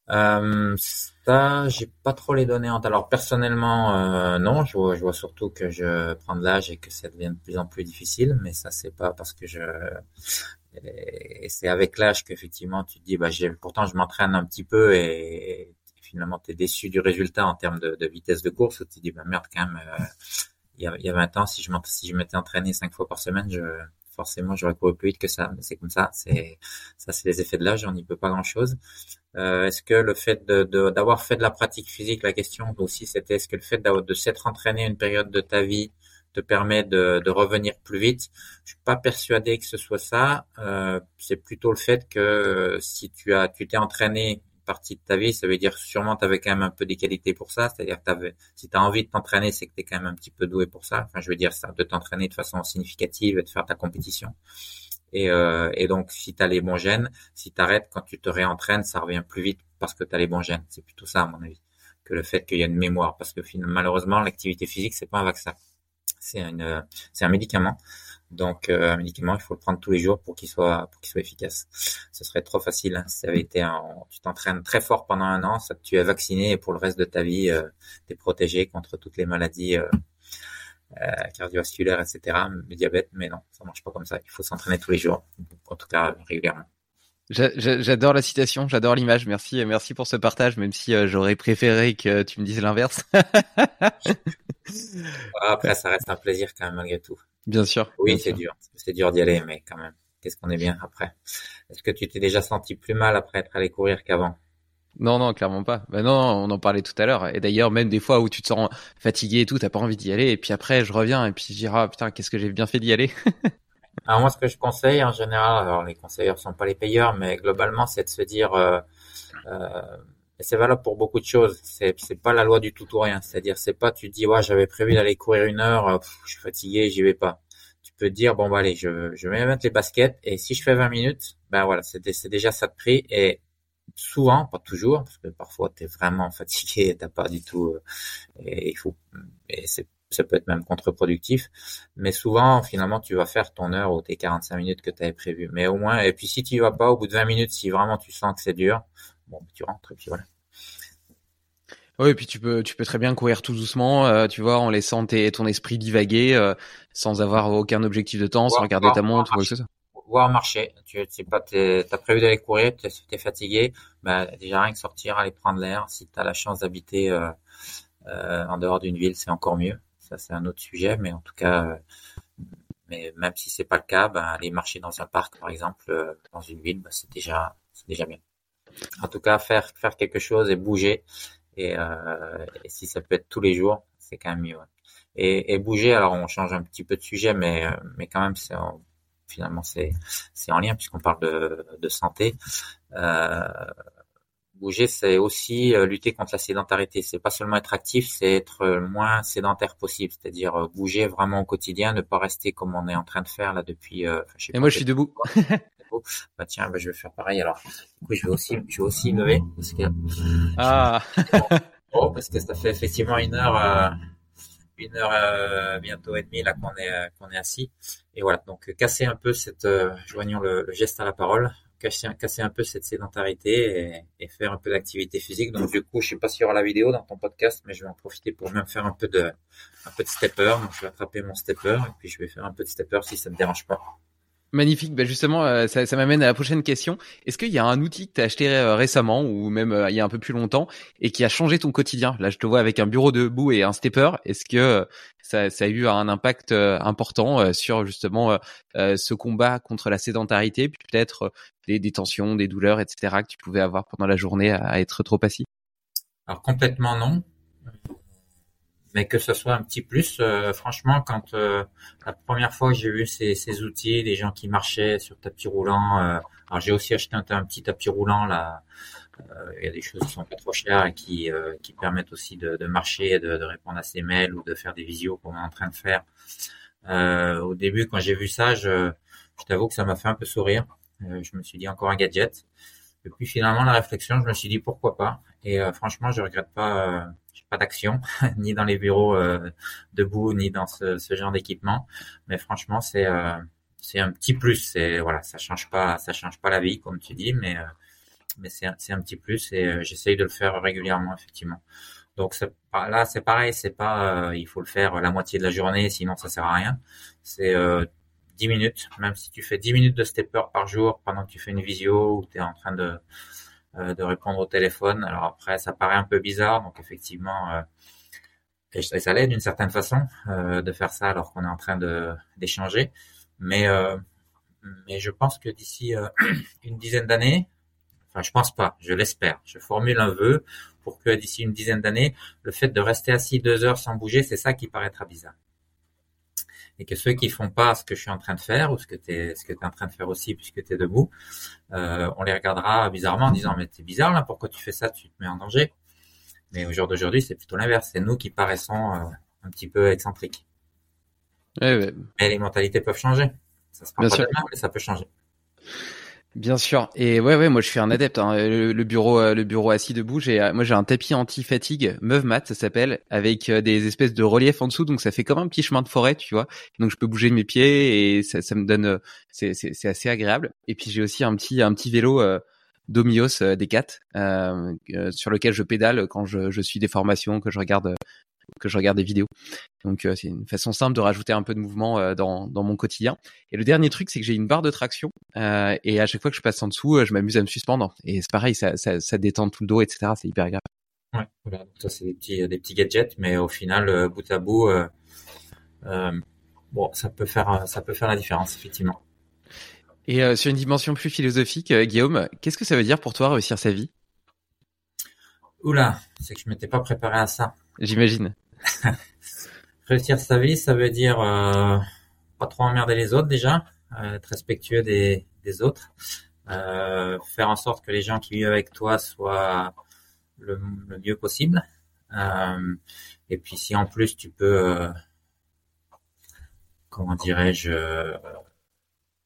Ça, j'ai pas trop les données Alors personnellement, non, je vois, je vois surtout que je prends de l'âge et que ça devient de plus en plus difficile, mais ça c'est pas parce que je et c'est avec l'âge qu'effectivement tu te dis, bah, pourtant je m'entraîne un petit peu et, finalement tu es déçu du résultat en termes de, vitesse de course. Tu te dis, bah merde quand même, euh, il, y a, il y a 20 ans, si je, m'étais entraîné cinq fois par semaine, forcément j'aurais couru plus vite que ça. Mais c'est comme ça, c'est ça c'est les effets de l'âge, on n'y peut pas grand chose. Euh, est-ce que le fait d'avoir fait de la pratique physique, la question aussi c'était est-ce que le fait de s'être entraîné une période de ta vie te permet de, de, revenir plus vite. Je suis pas persuadé que ce soit ça. Euh, c'est plutôt le fait que euh, si tu as, tu t'es entraîné une partie de ta vie, ça veut dire sûrement tu avais quand même un peu des qualités pour ça. C'est-à-dire que si tu as envie de t'entraîner, c'est que tu es quand même un petit peu doué pour ça. Enfin, je veux dire ça, de t'entraîner de façon significative et de faire ta compétition. Et, euh, et donc, si tu as les bons gènes, si tu arrêtes quand tu te réentraînes, ça revient plus vite parce que tu as les bons gènes. C'est plutôt ça, à mon avis, que le fait qu'il y a une mémoire. Parce que malheureusement, l'activité physique, c'est pas un vaccin c'est une, c'est un médicament. Donc euh, un médicament, il faut le prendre tous les jours pour qu'il soit pour qu'il soit efficace. Ce serait trop facile. Hein. Si ça avait été un, tu t'entraînes très fort pendant un an, ça tu es vacciné et pour le reste de ta vie, euh, tu es protégé contre toutes les maladies euh, euh, cardiovasculaires, etc. Le diabète, mais non, ça marche pas comme ça. Il faut s'entraîner tous les jours, en tout cas régulièrement. J'adore la citation, j'adore l'image. Merci, merci pour ce partage, même si euh, j'aurais préféré que tu me dises l'inverse. Après, ça reste un plaisir quand même malgré tout. Bien sûr. Oui, c'est dur, c'est dur d'y aller, mais quand même, qu'est-ce qu'on est bien après? Est-ce que tu t'es déjà senti plus mal après être allé courir qu'avant? Non, non, clairement pas. Ben non, on en parlait tout à l'heure. Et d'ailleurs, même des fois où tu te sens fatigué et tout, t'as pas envie d'y aller. Et puis après, je reviens et puis je dis, ah putain, qu'est-ce que j'ai bien fait d'y aller? Alors moi, ce que je conseille en général, alors les conseilleurs sont pas les payeurs, mais globalement, c'est de se dire, euh, euh, et c'est valable pour beaucoup de choses. C'est c'est pas la loi du tout ou rien. C'est-à-dire, c'est pas tu dis, ouais, j'avais prévu d'aller courir une heure, euh, je suis fatigué, j'y vais pas. Tu peux te dire, bon bah allez, je je vais mettre les baskets et si je fais 20 minutes, ben voilà, c'est déjà ça de prix et souvent, pas toujours, parce que parfois tu es vraiment fatigué, t'as pas du tout, euh, et il faut, et ça peut être même contre-productif, mais souvent, finalement, tu vas faire ton heure ou tes 45 minutes que tu avais prévu. Mais au moins, et puis si tu y vas pas, au bout de 20 minutes, si vraiment tu sens que c'est dur, bon, tu rentres et puis voilà. Oui, et puis tu peux, tu peux très bien courir tout doucement, euh, tu vois, en laissant tes, ton esprit divaguer, euh, sans avoir aucun objectif de temps, sans regarder ta montre ou soit. Voir marcher, tu sais pas, t'as prévu d'aller courir, tu es, fatigué, bah, déjà rien que sortir, aller prendre l'air, si tu as la chance d'habiter euh, euh, en dehors d'une ville, c'est encore mieux ça c'est un autre sujet, mais en tout cas, euh, mais même si c'est pas le cas, ben, aller marcher dans un parc, par exemple, euh, dans une ville, ben, c'est déjà, c'est déjà bien. En tout cas, faire faire quelque chose et bouger, et, euh, si ça peut être tous les jours, c'est quand même mieux. Et, bouger, alors on change un petit peu de sujet, mais mais quand même, c'est finalement c'est c'est en lien puisqu'on parle de santé. Bouger, c'est aussi euh, lutter contre la sédentarité. C'est pas seulement être actif, c'est être le moins sédentaire possible, c'est-à-dire euh, bouger vraiment au quotidien, ne pas rester comme on est en train de faire là depuis. Euh, Et moi, je suis debout. bah tiens, bah, je vais faire pareil. Alors, du coup, je vais aussi, je vais aussi lever parce que. Ah. oh, parce que ça fait effectivement une heure, une heure bientôt et demie là qu'on est qu'on est assis. Et voilà, donc casser un peu cette, joignons le, le, geste à la parole casser, un peu cette sédentarité et, faire un peu d'activité physique. Donc du coup, je sais pas s'il y aura la vidéo dans ton podcast, mais je vais en profiter pour même faire un peu de un peu de stepper. Donc je vais attraper mon stepper et puis je vais faire un peu de stepper si ça ne dérange pas. Magnifique. Bah justement, euh, ça, ça m'amène à la prochaine question. Est-ce qu'il y a un outil que tu as acheté euh, récemment ou même euh, il y a un peu plus longtemps et qui a changé ton quotidien? Là, je te vois avec un bureau debout et un stepper. Est-ce que ça, ça, a eu un impact important sur justement ce combat contre la sédentarité, puis peut-être des, des, tensions, des douleurs, etc. que tu pouvais avoir pendant la journée à, être trop assis? Alors complètement non mais que ce soit un petit plus. Euh, franchement, quand euh, la première fois j'ai vu ces, ces, outils, des gens qui marchaient sur tapis roulant, euh, alors j'ai aussi acheté un, petit tapis roulant là. Il y a des choses qui sont pas trop chères et qui, qui permettent aussi de, de marcher, de, de, répondre à ses mails ou de faire des visios comme on est en train de faire. au début, quand j'ai vu ça, je, je t'avoue que ça m'a fait un peu sourire. je me suis dit encore un gadget. Et puis finalement, la réflexion, je me suis dit pourquoi pas? Et franchement, je regrette pas pas d'action, ni dans les bureaux euh, debout, ni dans ce, genre d'équipement. Mais franchement, c'est euh, c'est un petit plus. C'est voilà, ça change pas, ça change pas la vie comme tu dis, mais euh, mais c'est c'est un petit plus et j'essaye de le faire régulièrement effectivement. Donc là, c'est pareil, c'est pas il faut le faire la moitié de la journée, sinon ça sert à rien. C'est 10 minutes, même si tu fais 10 minutes de stepper par jour pendant que tu fais une visio ou tu es en train de de répondre au téléphone. Alors après, ça paraît un peu bizarre, donc effectivement, euh, et ça l'aide d'une certaine façon euh, de faire ça alors qu'on est en train d'échanger. Mais mais je pense que d'ici une dizaine d'années, enfin je pense pas, je l'espère, je formule un vœu pour que d'ici une dizaine d'années, le fait de rester assis deux heures sans bouger, c'est ça qui paraîtra bizarre et que ceux qui font pas ce que je suis en train de faire ou ce que tu es ce que tu es en train de faire aussi puisque tu es debout, euh, on les regardera bizarrement en disant mais c'est bizarre là, pourquoi tu fais ça, tu te mets en danger. Mais au jour d'aujourd'hui, c'est plutôt l'inverse, c'est nous qui paraissons euh, un petit peu excentriques. Mais les mentalités peuvent changer. Ça se passe pas demain, mais ça peut changer. Bien sûr. Et ouais, ouais, moi je suis un adepte. Hein. Le, bureau, euh, le bureau assis debout. J'ai, euh, moi j'ai un tapis anti-fatigue, Meuf Mat, ça s'appelle, avec euh, des espèces de relief en dessous. Donc ça fait comme un petit chemin de forêt, tu vois. Donc je peux bouger mes pieds et ça, ça me donne, c'est, c'est, assez agréable. Et puis j'ai aussi un petit, un petit vélo. Euh, Domios des 4 sur lequel je pédale quand je, je suis des formations, que je regarde que je regarde des vidéos. Donc euh, c'est une façon simple de rajouter un peu de mouvement euh, dans, dans mon quotidien. Et le dernier truc, c'est que j'ai une barre de traction euh, et à chaque fois que je passe en dessous, je m'amuse à me suspendre. Et c'est pareil, ça, ça, ça, détend tout le dos, etc. C'est hyper agréable. Ouais, voilà. Donc ça c'est des petits, des petits gadgets, mais au final, bout à bout, bon, ça peut faire, ça peut faire la différence effectivement. Et sur une dimension plus philosophique, Guillaume, qu'est-ce que ça veut dire pour toi réussir sa vie? Oula, c'est que je m'étais pas préparé à ça. J'imagine. Réussir sa vie, ça veut dire euh, pas trop emmerder les autres déjà, euh, être respectueux des, des autres, euh, faire en sorte que les gens qui vivent avec toi soient le, mieux possible. Euh, et puis si en plus tu peux, euh, comment dirais-je,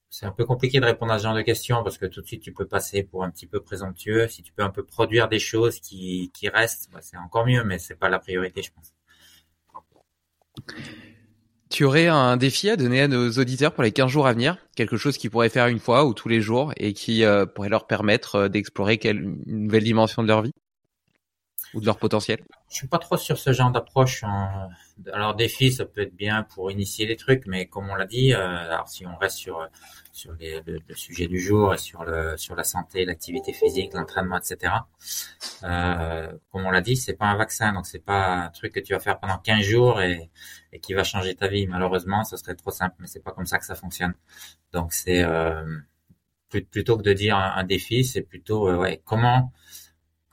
c'est un peu compliqué de répondre à ce genre de questions parce que tout de suite tu peux passer pour un petit peu présomptueux. Si tu peux un peu produire des choses qui, qui restent, bah, c'est encore mieux, mais c'est pas la priorité, je pense. Tu aurais un défi à donner à nos auditeurs pour les 15 jours à venir? Quelque chose qu'ils pourraient faire une fois ou tous les jours et qui euh, pourrait leur permettre euh, d'explorer une nouvelle dimension de leur vie? Ou de leur potentiel Je suis pas trop sur ce genre d'approche. Alors défi, ça peut être bien pour initier les trucs, mais comme on l'a dit, euh, alors si on reste sur sur le, sujet du jour et sur le sur la santé, l'activité physique, l'entraînement, etc. Euh, comme on l'a dit, c'est pas un vaccin, donc c'est pas un truc que tu vas faire pendant 15 jours et, qui va changer ta vie. Malheureusement, ce serait trop simple, mais c'est pas comme ça que ça fonctionne. Donc c'est euh, plutôt que de dire un, défi, c'est plutôt comment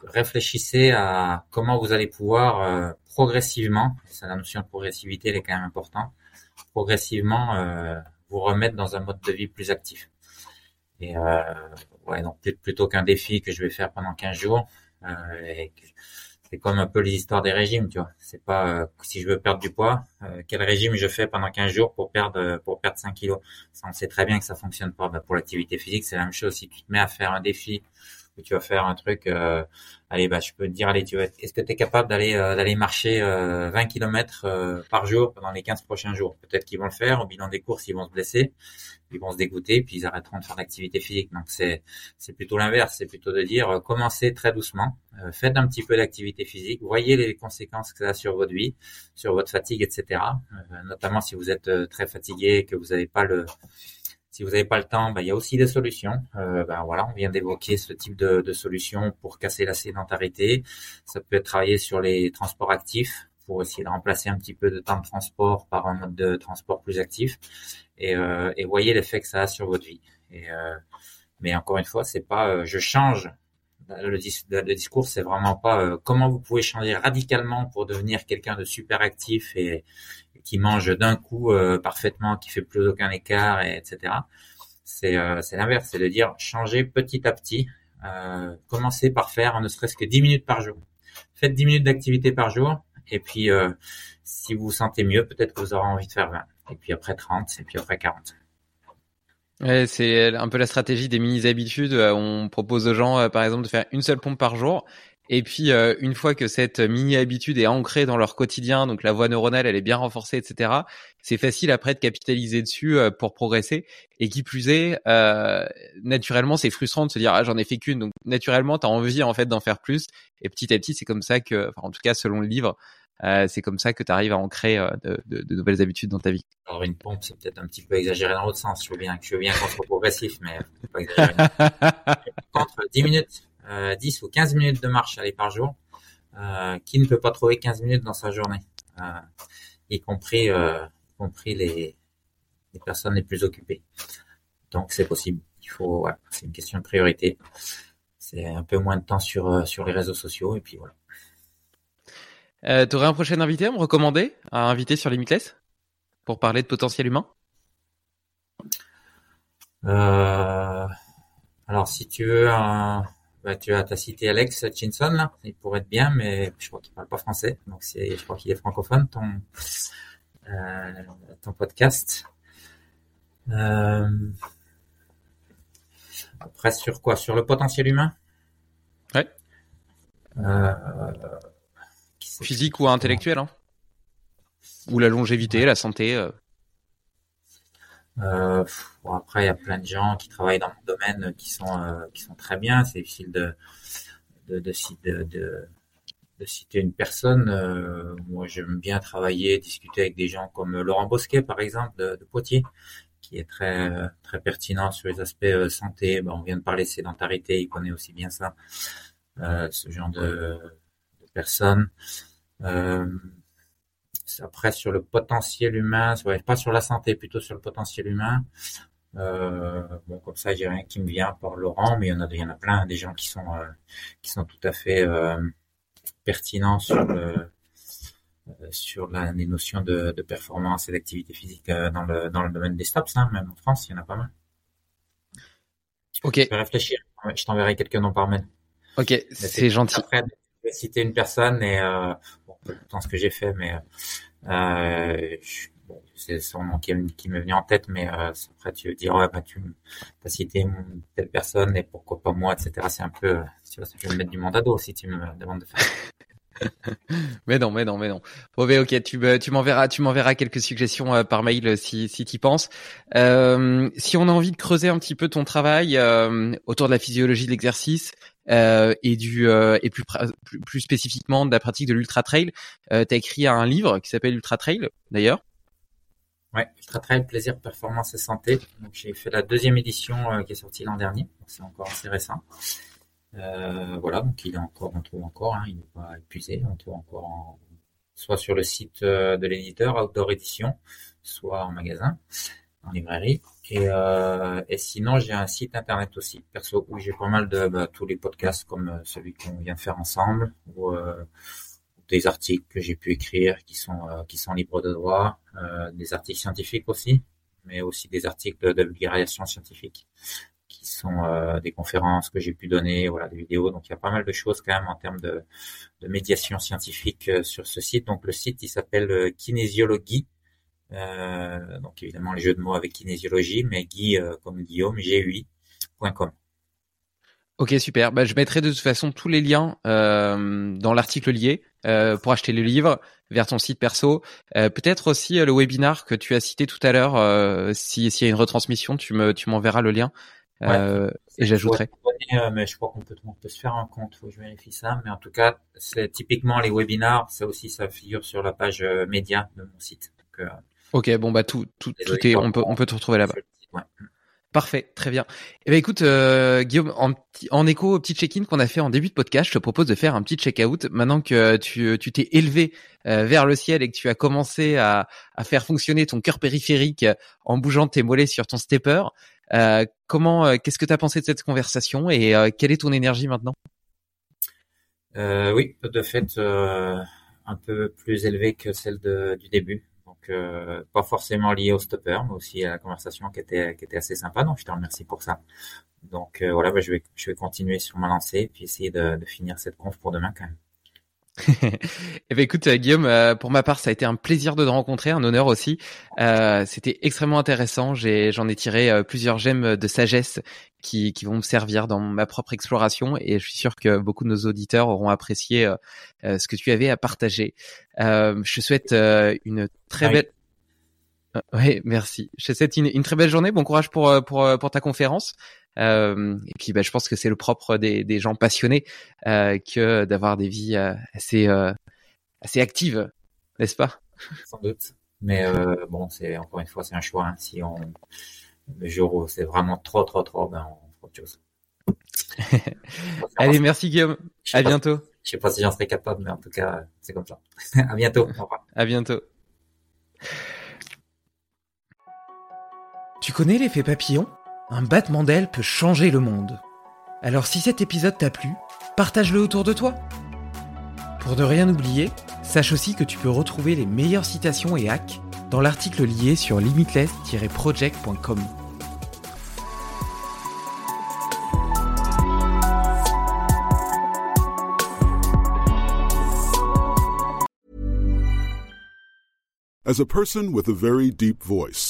réfléchissez à comment vous allez pouvoir euh, progressivement, c'est la notion de progressivité, elle est quand même importante, progressivement euh, vous remettre dans un mode de vie plus actif. Et euh, ouais, donc plutôt qu'un défi que je vais faire pendant 15 jours, euh, c'est comme un peu les histoires des régimes, tu vois. C'est pas si je veux perdre du poids, quel régime je fais pendant 15 jours pour perdre pour perdre 5 kilos? Ça, on sait très bien que ça fonctionne pas. Bah, pour l'activité physique, c'est la même chose. Si tu te mets à faire un défi tu vas faire un truc, euh, allez, bah, je peux te dire, allez, tu vas, est-ce que tu es capable d'aller euh, d'aller marcher 20 km par jour pendant les 15 prochains jours? Peut-être qu'ils vont le faire. Au bilan des courses, ils vont se blesser, ils vont se dégoûter, puis ils arrêteront de faire l'activité physique. Donc c'est c'est plutôt l'inverse. C'est plutôt de dire, commencez très doucement, faites un petit peu d'activité physique, voyez les conséquences que ça a sur votre vie, sur votre fatigue, etc. notamment si vous êtes très fatigué, que vous n'avez pas le si vous n'avez pas le temps, ben, il y a aussi des solutions. Euh, ben, voilà, on vient d'évoquer ce type de, de solutions pour casser la sédentarité. Ça peut être travailler sur les transports actifs pour essayer de remplacer un petit peu de temps de transport par un mode de transport plus actif. Et, euh, et voyez l'effet que ça a sur votre vie. Et, euh, mais encore une fois, c'est pas euh, je change. Le, le discours, c'est vraiment pas euh, comment vous pouvez changer radicalement pour devenir quelqu'un de super actif et, qui mange d'un coup euh, parfaitement, qui fait plus aucun écart, et, etc. C'est euh, c'est l'inverse, c'est de dire changer petit à petit. Euh, commencez par faire ne serait-ce que 10 minutes par jour. Faites 10 minutes d'activité par jour, et puis euh, si vous vous sentez mieux, peut-être que vous aurez envie de faire 20. Et puis après 30, et puis après 40. Ouais, c'est un peu la stratégie des mini-habitudes. On propose aux gens, par exemple, de faire une seule pompe par jour et puis, euh, une fois que cette mini-habitude est ancrée dans leur quotidien, donc la voie neuronale, elle est bien renforcée, etc., c'est facile après de capitaliser dessus euh, pour progresser. Et qui plus est, euh, naturellement, c'est frustrant de se dire, ah, j'en ai fait qu'une. Donc, naturellement, tu as envie, en fait, d'en faire plus. Et petit à petit, c'est comme ça que, enfin, en tout cas, selon le livre, c'est comme ça que tu arrives à ancrer de, de, de, nouvelles habitudes dans ta vie. Alors, une pompe, c'est peut-être un petit peu exagéré dans l'autre sens. Je veux bien, je veux bien qu'on soit progressif, mais pas. Contre 10 minutes 10 euh, ou 15 minutes de marche aller par jour. Euh, qui ne peut pas trouver 15 minutes dans sa journée, euh, y compris, y compris les, les personnes les plus occupées. Donc c'est possible. Il faut, ouais, c'est une question de priorité. C'est un peu moins de temps sur sur les réseaux sociaux et puis voilà. Euh, tu aurais un prochain invité à me recommander, à inviter sur Limitless pour parler de potentiel humain? Euh, Alors si tu veux un, bah, tu as, as cité Alex Chinson, là. Il pourrait être bien, mais je crois qu'il parle pas français. Donc, c'est, je crois qu'il est francophone, ton, euh, ton podcast. Euh, après, sur quoi? Sur le potentiel humain? Ouais. Euh, Physique ou intellectuel, hein? Ou la longévité, la santé. Euh. Euh, bon, après, il y a plein de gens qui travaillent dans mon domaine qui sont euh, qui sont très bien. C'est difficile de de, de, de, de citer une personne. Euh, moi, j'aime bien travailler, discuter avec des gens comme Laurent Bosquet, par exemple, de, Poitiers, qui est très très pertinent sur les aspects euh, santé. Bon, on vient de parler sédentarité, il connaît aussi bien ça, euh, ce genre de personnes. Après, sur le potentiel humain, pas sur la santé, plutôt sur le potentiel humain. Euh, bon, comme ça, j'ai rien qui me vient par Laurent, mais il y en a, il y en a plein, des gens qui sont, euh, qui sont tout à fait euh, pertinents sur le, sur la, les notions de, de performance et d'activité physique dans le, dans le domaine des stops, hein, même en France, il y en a pas mal. Ok. Je vais réfléchir. Je t'enverrai quelques noms par mail. Ok, c'est gentil. Après, je vais citer une personne et euh, ce que j'ai fait, mais euh, c'est son nom qui, qui m'est venu en tête, mais euh, après tu veux dire ouais bah tu as cité telle personne et pourquoi pas moi, etc. C'est un peu, tu vois, je vais me mettre du à dos si tu me demandes de faire. mais non, mais non, mais non. Bon, mais ok, tu, tu m'enverras, tu m'enverras quelques suggestions euh, par mail si, si tu penses. Euh, si on a envie de creuser un petit peu ton travail euh, autour de la physiologie de l'exercice, euh, et du euh, et plus, plus, plus spécifiquement de la pratique de l'ultra trail. Euh, tu as écrit un livre qui s'appelle Ultra Trail d'ailleurs. Ouais, Ultra Trail, plaisir, performance et santé. Donc j'ai fait la deuxième édition euh, qui est sortie l'an dernier, c'est encore assez récent. Euh, voilà, donc il est encore, on trouve encore, hein, il n'est pas épuisé, on trouve encore en, soit sur le site de l'éditeur Outdoor Edition, soit en magasin, en librairie. Et, euh, et sinon, j'ai un site internet aussi, perso, où j'ai pas mal de bah, tous les podcasts comme euh, celui qu'on vient de faire ensemble, ou euh, des articles que j'ai pu écrire qui sont euh, qui sont libres de droit, euh, des articles scientifiques aussi, mais aussi des articles de vulgarisation scientifique sont euh, des conférences que j'ai pu donner, voilà, des vidéos. Donc il y a pas mal de choses quand même en termes de, médiation scientifique sur ce site. Donc le site il s'appelle Kinésiologie euh, donc évidemment les jeux de mots avec kinésiologie, mais Guy euh, comme Guillaume, GUI.com. Ok, super. Bah, je mettrai de toute façon tous les liens euh, dans l'article lié euh, pour acheter le livre vers ton site perso. Euh, Peut-être aussi euh, le webinar que tu as cité tout à l'heure. Euh, si s'il y a une retransmission, tu me tu m'enverras le lien euh, et j'ajouterai. Mais je crois qu'on peut, on peut se faire un compte. Faut que je vérifie ça. Mais en tout cas, c'est typiquement les webinars. Ça aussi, ça figure sur la page euh, média de mon site. Donc, euh, Ok, bon bah tout tout tout est on peut on peut te retrouver là-bas. Ouais. Parfait, très bien. Eh ben écoute, euh, Guillaume, en, écho au petit check-in qu'on a fait en début de podcast, je te propose de faire un petit check-out. Maintenant que tu tu t'es élevé euh, vers le ciel et que tu as commencé à, à faire fonctionner ton cœur périphérique en bougeant tes mollets sur ton stepper, comment, euh, qu'est-ce que tu as pensé de cette conversation et euh, quelle est ton énergie maintenant? Euh, oui, de fait, euh, un peu plus élevé que celle de, du début. Donc, euh, pas forcément lié au stopper, mais aussi à la conversation qui était, assez sympa. Donc, je te remercie pour ça. Donc, euh, voilà, bah, je vais, continuer sur ma lancée puis essayer de, de finir cette conf pour demain quand même. Eh ben écoute euh, Guillaume, euh, pour ma part, ça a été un plaisir de te rencontrer, un honneur aussi. Euh, C'était extrêmement intéressant. J'en ai tiré plusieurs gemmes de sagesse qui, qui vont me servir dans ma propre exploration, et je suis sûr que beaucoup de nos auditeurs auront apprécié euh, ce que tu avais à partager. Euh, je te souhaite une très belle. Oui, merci. Je te souhaite une, une très belle journée. Bon courage pour pour pour ta conférence. Euh, et puis, bah, je pense que c'est le propre des, des gens passionnés euh, que d'avoir des vies euh, assez euh, assez actives, n'est-ce pas? Sans doute. Mais, euh, bon, c'est, encore une fois, c'est un choix. hein. Si on, le jour où c'est vraiment trop, trop, trop, ben, on fera autre chose. Allez, merci Guillaume. À pas- bientôt. Je sais pas si j'en serai capable, mais en tout cas, c'est comme ça. à bientôt. Au revoir. À bientôt. Tu connais l'effet papillon? Un battement d'aile peut changer le monde. Alors si cet épisode t'a plu, partage-le autour de toi. Pour ne rien oublier, sache aussi que tu peux retrouver les meilleures citations et hacks dans l'article lié sur limitless-project.com. As a person with a very deep voice,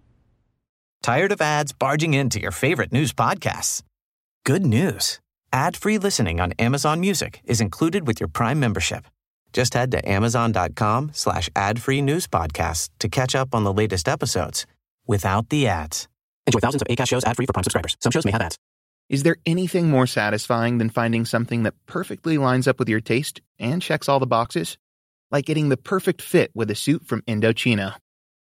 Tired of ads barging into your favorite news podcasts? Good news. Ad-free listening on Amazon Music is included with your Prime membership. Just head to amazon.com slash ad-free news podcasts to catch up on the latest episodes without the ads. Enjoy thousands of ACAST shows ad-free for Prime subscribers. Some shows may have ads. Is there anything more satisfying than finding something that perfectly lines up with your taste and checks all the boxes? Like getting the perfect fit with a suit from Indochino.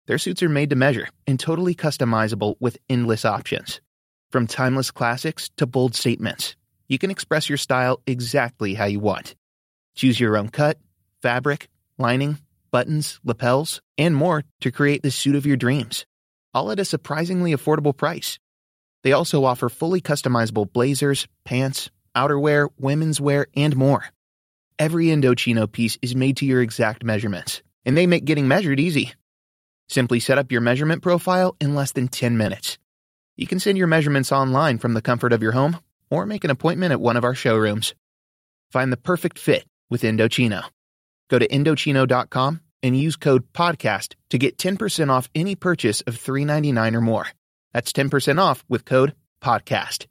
Their suits are made to measure and totally customizable with endless options. From timeless classics to bold statements, you can express your style exactly how you want. Choose your own cut, fabric, lining, buttons, lapels, and more to create the suit of your dreams. All at a surprisingly affordable price. They also offer fully customizable blazers, pants, outerwear, women's wear, and more. Every Indochino piece is made to your exact measurements, and they make getting measured easy. Simply set up your measurement profile in less than 10 minutes. You can send your measurements online from the comfort of your home or make an appointment at one of our showrooms. Find the perfect fit with Indochino. Go to Indochino.com and use code PODCAST to get 10% off any purchase of $3.99 or more. That's 10% off with code PODCAST.